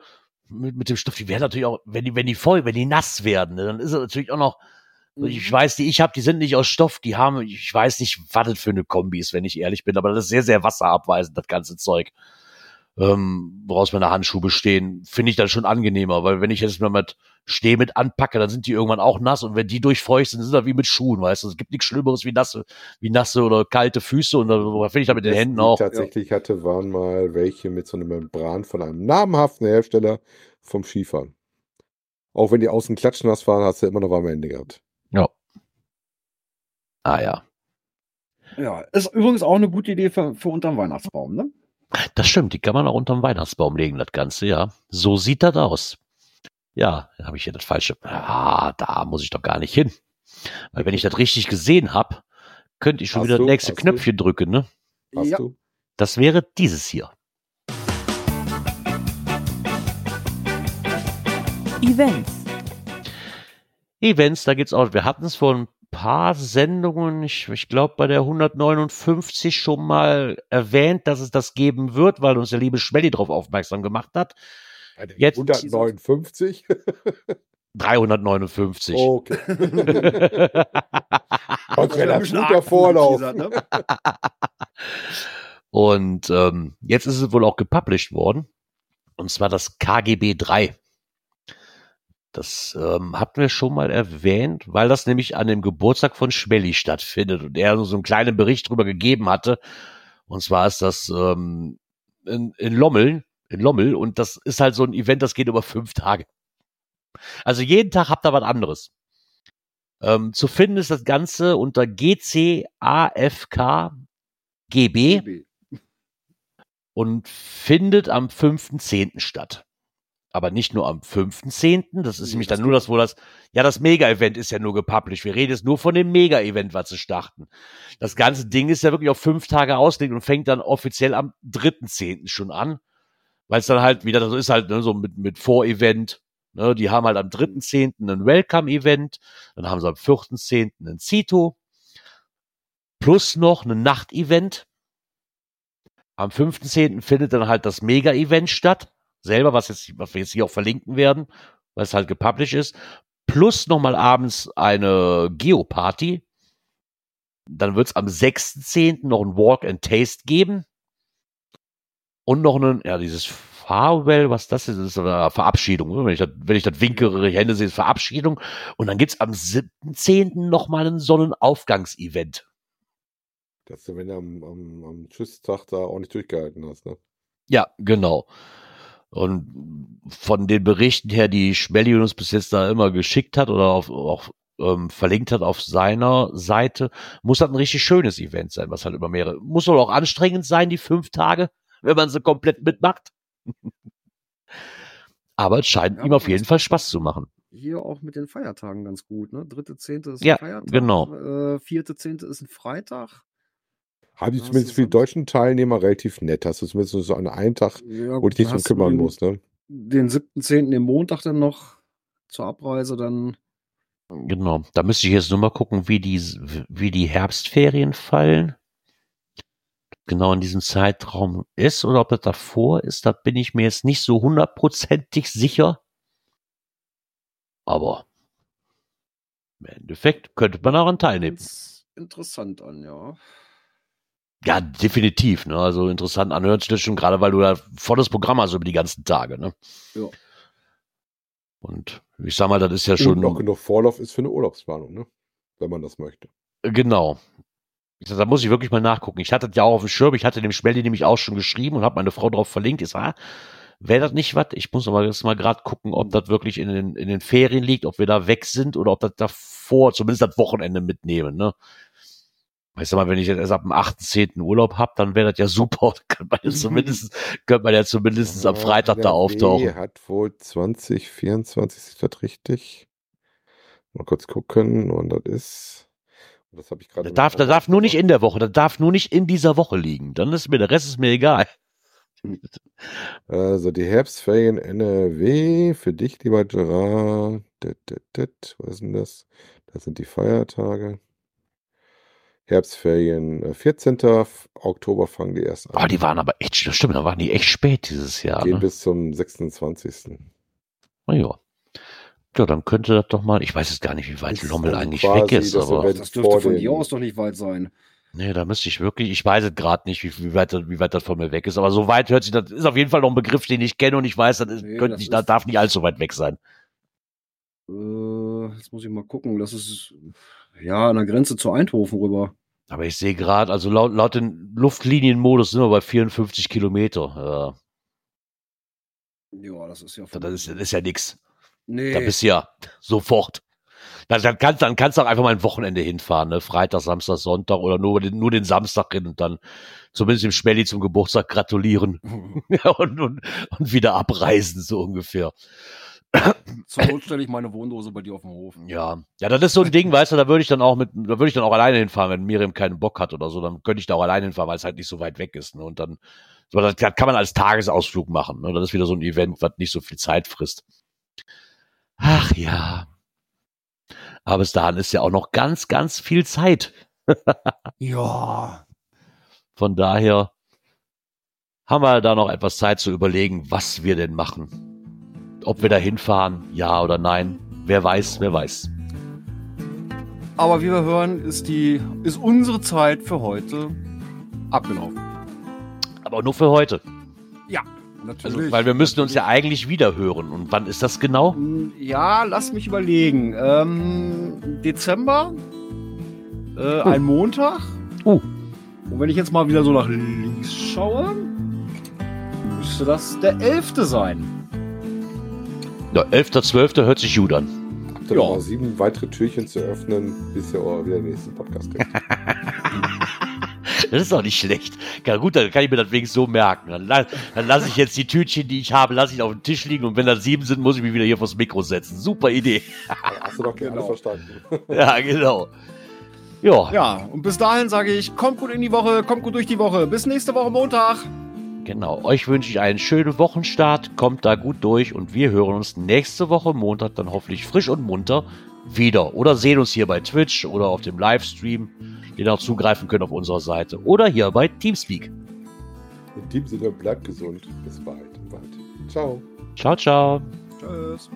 mit, mit dem Stoff, die werden natürlich auch, wenn die, wenn die voll, wenn die nass werden, ne, dann ist es natürlich auch noch, Mhm. ich weiß, die ich habe, die sind nicht aus Stoff, die haben, ich weiß nicht, was das für eine Kombi ist, wenn ich ehrlich bin, aber das ist sehr, sehr wasserabweisend, das ganze Zeug. Ähm, woraus meine Handschuhe bestehen, finde ich dann schon angenehmer, weil wenn ich jetzt mal mit Steh mit anpacke, dann sind die irgendwann auch nass und wenn die durchfeucht sind, sind das wie mit Schuhen, weißt du. Es gibt nichts Schlimmeres wie nasse, wie nasse oder kalte Füße und da finde ich da mit den Das, Händen auch. ich tatsächlich hatte, waren mal welche mit so einer Membran von einem namhaften Hersteller vom Skifahren. Auch wenn die außen klatschnass waren, hast du immer noch warme Hände gehabt. Ja. Ah ja. Ja, ist übrigens auch eine gute Idee für, für unterm Weihnachtsbaum, ne? Das stimmt, die kann man auch unterm Weihnachtsbaum legen, das Ganze, ja. So sieht das aus. Ja, da habe ich hier das falsche. Ah, da muss ich doch gar nicht hin. Weil wenn ich das richtig gesehen habe, könnte ich schon Hast wieder das nächste Hast du? Knöpfchen drücken, ne? Hast Ja. du? Das wäre dieses hier. Events. Events, da geht's auch. Wir hatten es vor ein paar Sendungen, ich, ich glaube bei der 159 schon mal erwähnt, dass es das geben wird, weil uns der liebe Schmelly darauf aufmerksam gemacht hat. Jetzt- 159? 359. Okay. Das Sonst wäre ein guter Vorlauf. ne? Und ähm, jetzt ist es wohl auch gepublished worden. Und zwar das KGB 3. Das ähm, hatten wir schon mal erwähnt, weil das nämlich an dem Geburtstag von Schmelly stattfindet und er so einen kleinen Bericht drüber gegeben hatte. Und zwar ist das ähm, in, in Lommel, in Lommel und das ist halt so ein Event, das geht über fünf Tage. Also jeden Tag habt ihr was anderes. Ähm, zu finden ist das Ganze unter GCAFK GB und findet am 5.10. statt. Aber nicht nur am 5.10., das ist nämlich das dann nur das, wo das, ja, das Mega-Event ist ja nur gepublished. Wir reden jetzt nur von dem Mega-Event, was sie starten. Das ganze Ding ist ja wirklich auf fünf Tage ausgelegt und fängt dann offiziell am 3.10. schon an. Weil es dann halt wieder so ist halt ne, so mit, mit Vor-Event. Ne, die haben halt am 3.10. ein Welcome-Event, dann haben sie am 4.10. ein Zito, plus noch ein Nacht-Event. Am 5.10. findet dann halt das Mega-Event statt. Selber, was, jetzt, was wir jetzt hier auch verlinken werden, weil es halt gepublished ist. Plus nochmal abends eine Geoparty. Dann wird es am 6.10. noch ein Walk and Taste geben. Und noch einen, ja, dieses Farewell, was das ist, das ist eine Verabschiedung. ne? Wenn ich das, wenn ich das winkere, Hände sehe, ist Verabschiedung. Und dann gibt's am 7.10. nochmal ein Sonnenaufgangsevent. Dass du, wenn du am, am, am Tschüsstag da auch nicht durchgehalten hast, ne? Ja, genau. Und von den Berichten her, die Schmelly uns bis jetzt da immer geschickt hat oder auf, auch ähm, verlinkt hat auf seiner Seite, muss das ein richtig schönes Event sein, was halt über mehrere, muss wohl auch anstrengend sein, die fünf Tage, wenn man sie komplett mitmacht. Aber es scheint Ja, ihm auf jeden Fall Spaß zu machen. Hier auch mit den Feiertagen ganz gut, ne? Dritte, zehnte ist Ja, ein Feiertag. genau. Äh, vierte, zehnte ist ein Freitag. Haben die Ja, zumindest es für die deutschen Teilnehmer relativ nett. Hast du zumindest so an einen Tag, Ja, wo du dich drum du kümmern den, musst, ne? Den siebten, zehnten, den Montag dann noch zur Abreise dann. Genau. Da müsste ich jetzt nur mal gucken, wie die, wie die Herbstferien fallen. Genau in diesem Zeitraum ist oder ob das davor ist, da bin ich mir jetzt nicht so hundertprozentig sicher. Aber im Endeffekt könnte man daran teilnehmen. Interessant an, ja. Ja, definitiv. Ne? Also interessant anhört sich das schon, gerade weil du da volles Programm hast über die ganzen Tage. Ne? Ja. Und ich sag mal, das ist ja Und schon noch genug Vorlauf ist für eine Urlaubsplanung, ne? Wenn man das möchte. Genau. Sag, Da muss ich wirklich mal nachgucken. Ich hatte das ja auch auf dem Schirm. Ich hatte dem Schmelly nämlich auch schon geschrieben und habe meine Frau drauf verlinkt. Ich sag, ah, wäre das nicht was? Ich muss aber jetzt mal gerade gucken, ob das wirklich in den, in den Ferien liegt, ob wir da weg sind oder ob das davor, zumindest das Wochenende mitnehmen. Ne? Weißt du mal, wenn ich jetzt erst ab dem 8.10. Urlaub hab, dann wäre das ja super. Dann könnte man ja zumindest, könnte man ja zumindest am Freitag da auftauchen. hat wohl 2024, ist das richtig? Mal kurz gucken, und das ist. Das habe ich gerade. Das darf, das darf nur nicht in der Woche, das darf nur nicht in dieser Woche liegen. Dann ist mir, der Rest ist mir egal. Also die Herbstferien NRW für dich, lieber Gerard. Was ist denn das? Das sind die Feiertage. Herbstferien, äh, 14. Oktober fangen die erst an. Oh, die waren aber echt, stimmt, da waren die echt spät dieses Jahr. Gehen Ne? bis zum 26. Na ja. Ja, dann könnte das doch mal, ich weiß jetzt gar nicht, wie weit Ist Lommel eigentlich quasi weg ist, das aber Das dürfte von dir aus doch nicht weit sein. nee, da müsste ich wirklich, ich weiß es gerade nicht, wie, wie, weit, das- wie weit das von mir weg ist, aber so weit hört sich, das ist auf jeden Fall noch ein Begriff, den ich kenne und ich weiß, das, ist, Nee, könnte das nicht, das darf nicht allzu weit weg sein. Äh, jetzt muss ich mal gucken. Das ist ja an der Grenze zu Eindhoven rüber. Aber ich sehe gerade, also laut, laut den Luftlinienmodus sind wir bei 54 Kilometer. Ja, das ist ja. Ja, das ist, das ist ja nix. nee. Da bist du ja sofort. Dann, dann, kannst, dann kannst du auch einfach mal ein Wochenende hinfahren, ne? Freitag, Samstag, Sonntag oder nur den, nur den Samstag hin und dann zumindest dem Schmelly zum Geburtstag gratulieren ja, und, und, und wieder abreisen, so ungefähr. Zur Not stelle ich meine Wohndose bei dir auf dem Hof. Ja, ja, das ist so ein Ding, weißt du, da würde ich dann auch mit, da würde ich dann auch alleine hinfahren, wenn Miriam keinen Bock hat oder so, dann könnte ich da auch alleine hinfahren, weil es halt nicht so weit weg ist. Ne? Und dann, so, das kann man als Tagesausflug machen. Ne? Das ist wieder so ein Event, was nicht so viel Zeit frisst. Ach ja. Aber bis dahin ist ja auch noch ganz, ganz viel Zeit. Ja. Von daher haben wir da noch etwas Zeit zu überlegen, was wir denn machen. Ob wir da hinfahren, ja oder nein. Wer weiß, wer weiß. Aber wie wir hören, ist die, ist unsere Zeit für heute abgelaufen. Aber nur für heute. Ja, Also, natürlich. weil wir müssen uns ja eigentlich wieder hören. Und wann ist das genau? Ja, lass mich überlegen. Ähm, Dezember, äh, ein Montag. Oh. Und wenn ich jetzt mal wieder so nach links schaue, müsste das der 11. sein. Ja, 11.12. hört sich gut an. Habt ihr Ja. noch mal sieben weitere Türchen zu öffnen, bis ihr wieder den nächsten Podcast kriegt. Das ist auch nicht schlecht. Ja, gut, dann kann ich mir das wenigstens so merken. Dann, dann lasse ich jetzt die Tütchen, die ich habe, lasse ich auf dem Tisch liegen und wenn da sieben sind, muss ich mich wieder hier vors Mikro setzen. Super Idee. Hast du doch gerne Genau. verstanden. Ja, genau. Ja, Ja, und bis dahin sage ich, kommt gut in die Woche, kommt gut durch die Woche. Bis nächste Woche Montag. Genau. Euch wünsche ich einen schönen Wochenstart. Kommt da gut durch und wir hören uns nächste Woche Montag dann hoffentlich frisch und munter wieder. Oder sehen uns hier bei Twitch oder auf dem Livestream, den ihr auch zugreifen könnt auf unserer Seite. Oder hier bei Teamspeak. In dem Sinne, bleibt gesund. Bis bald im Wald. Ciao. Ciao, ciao. Tschüss.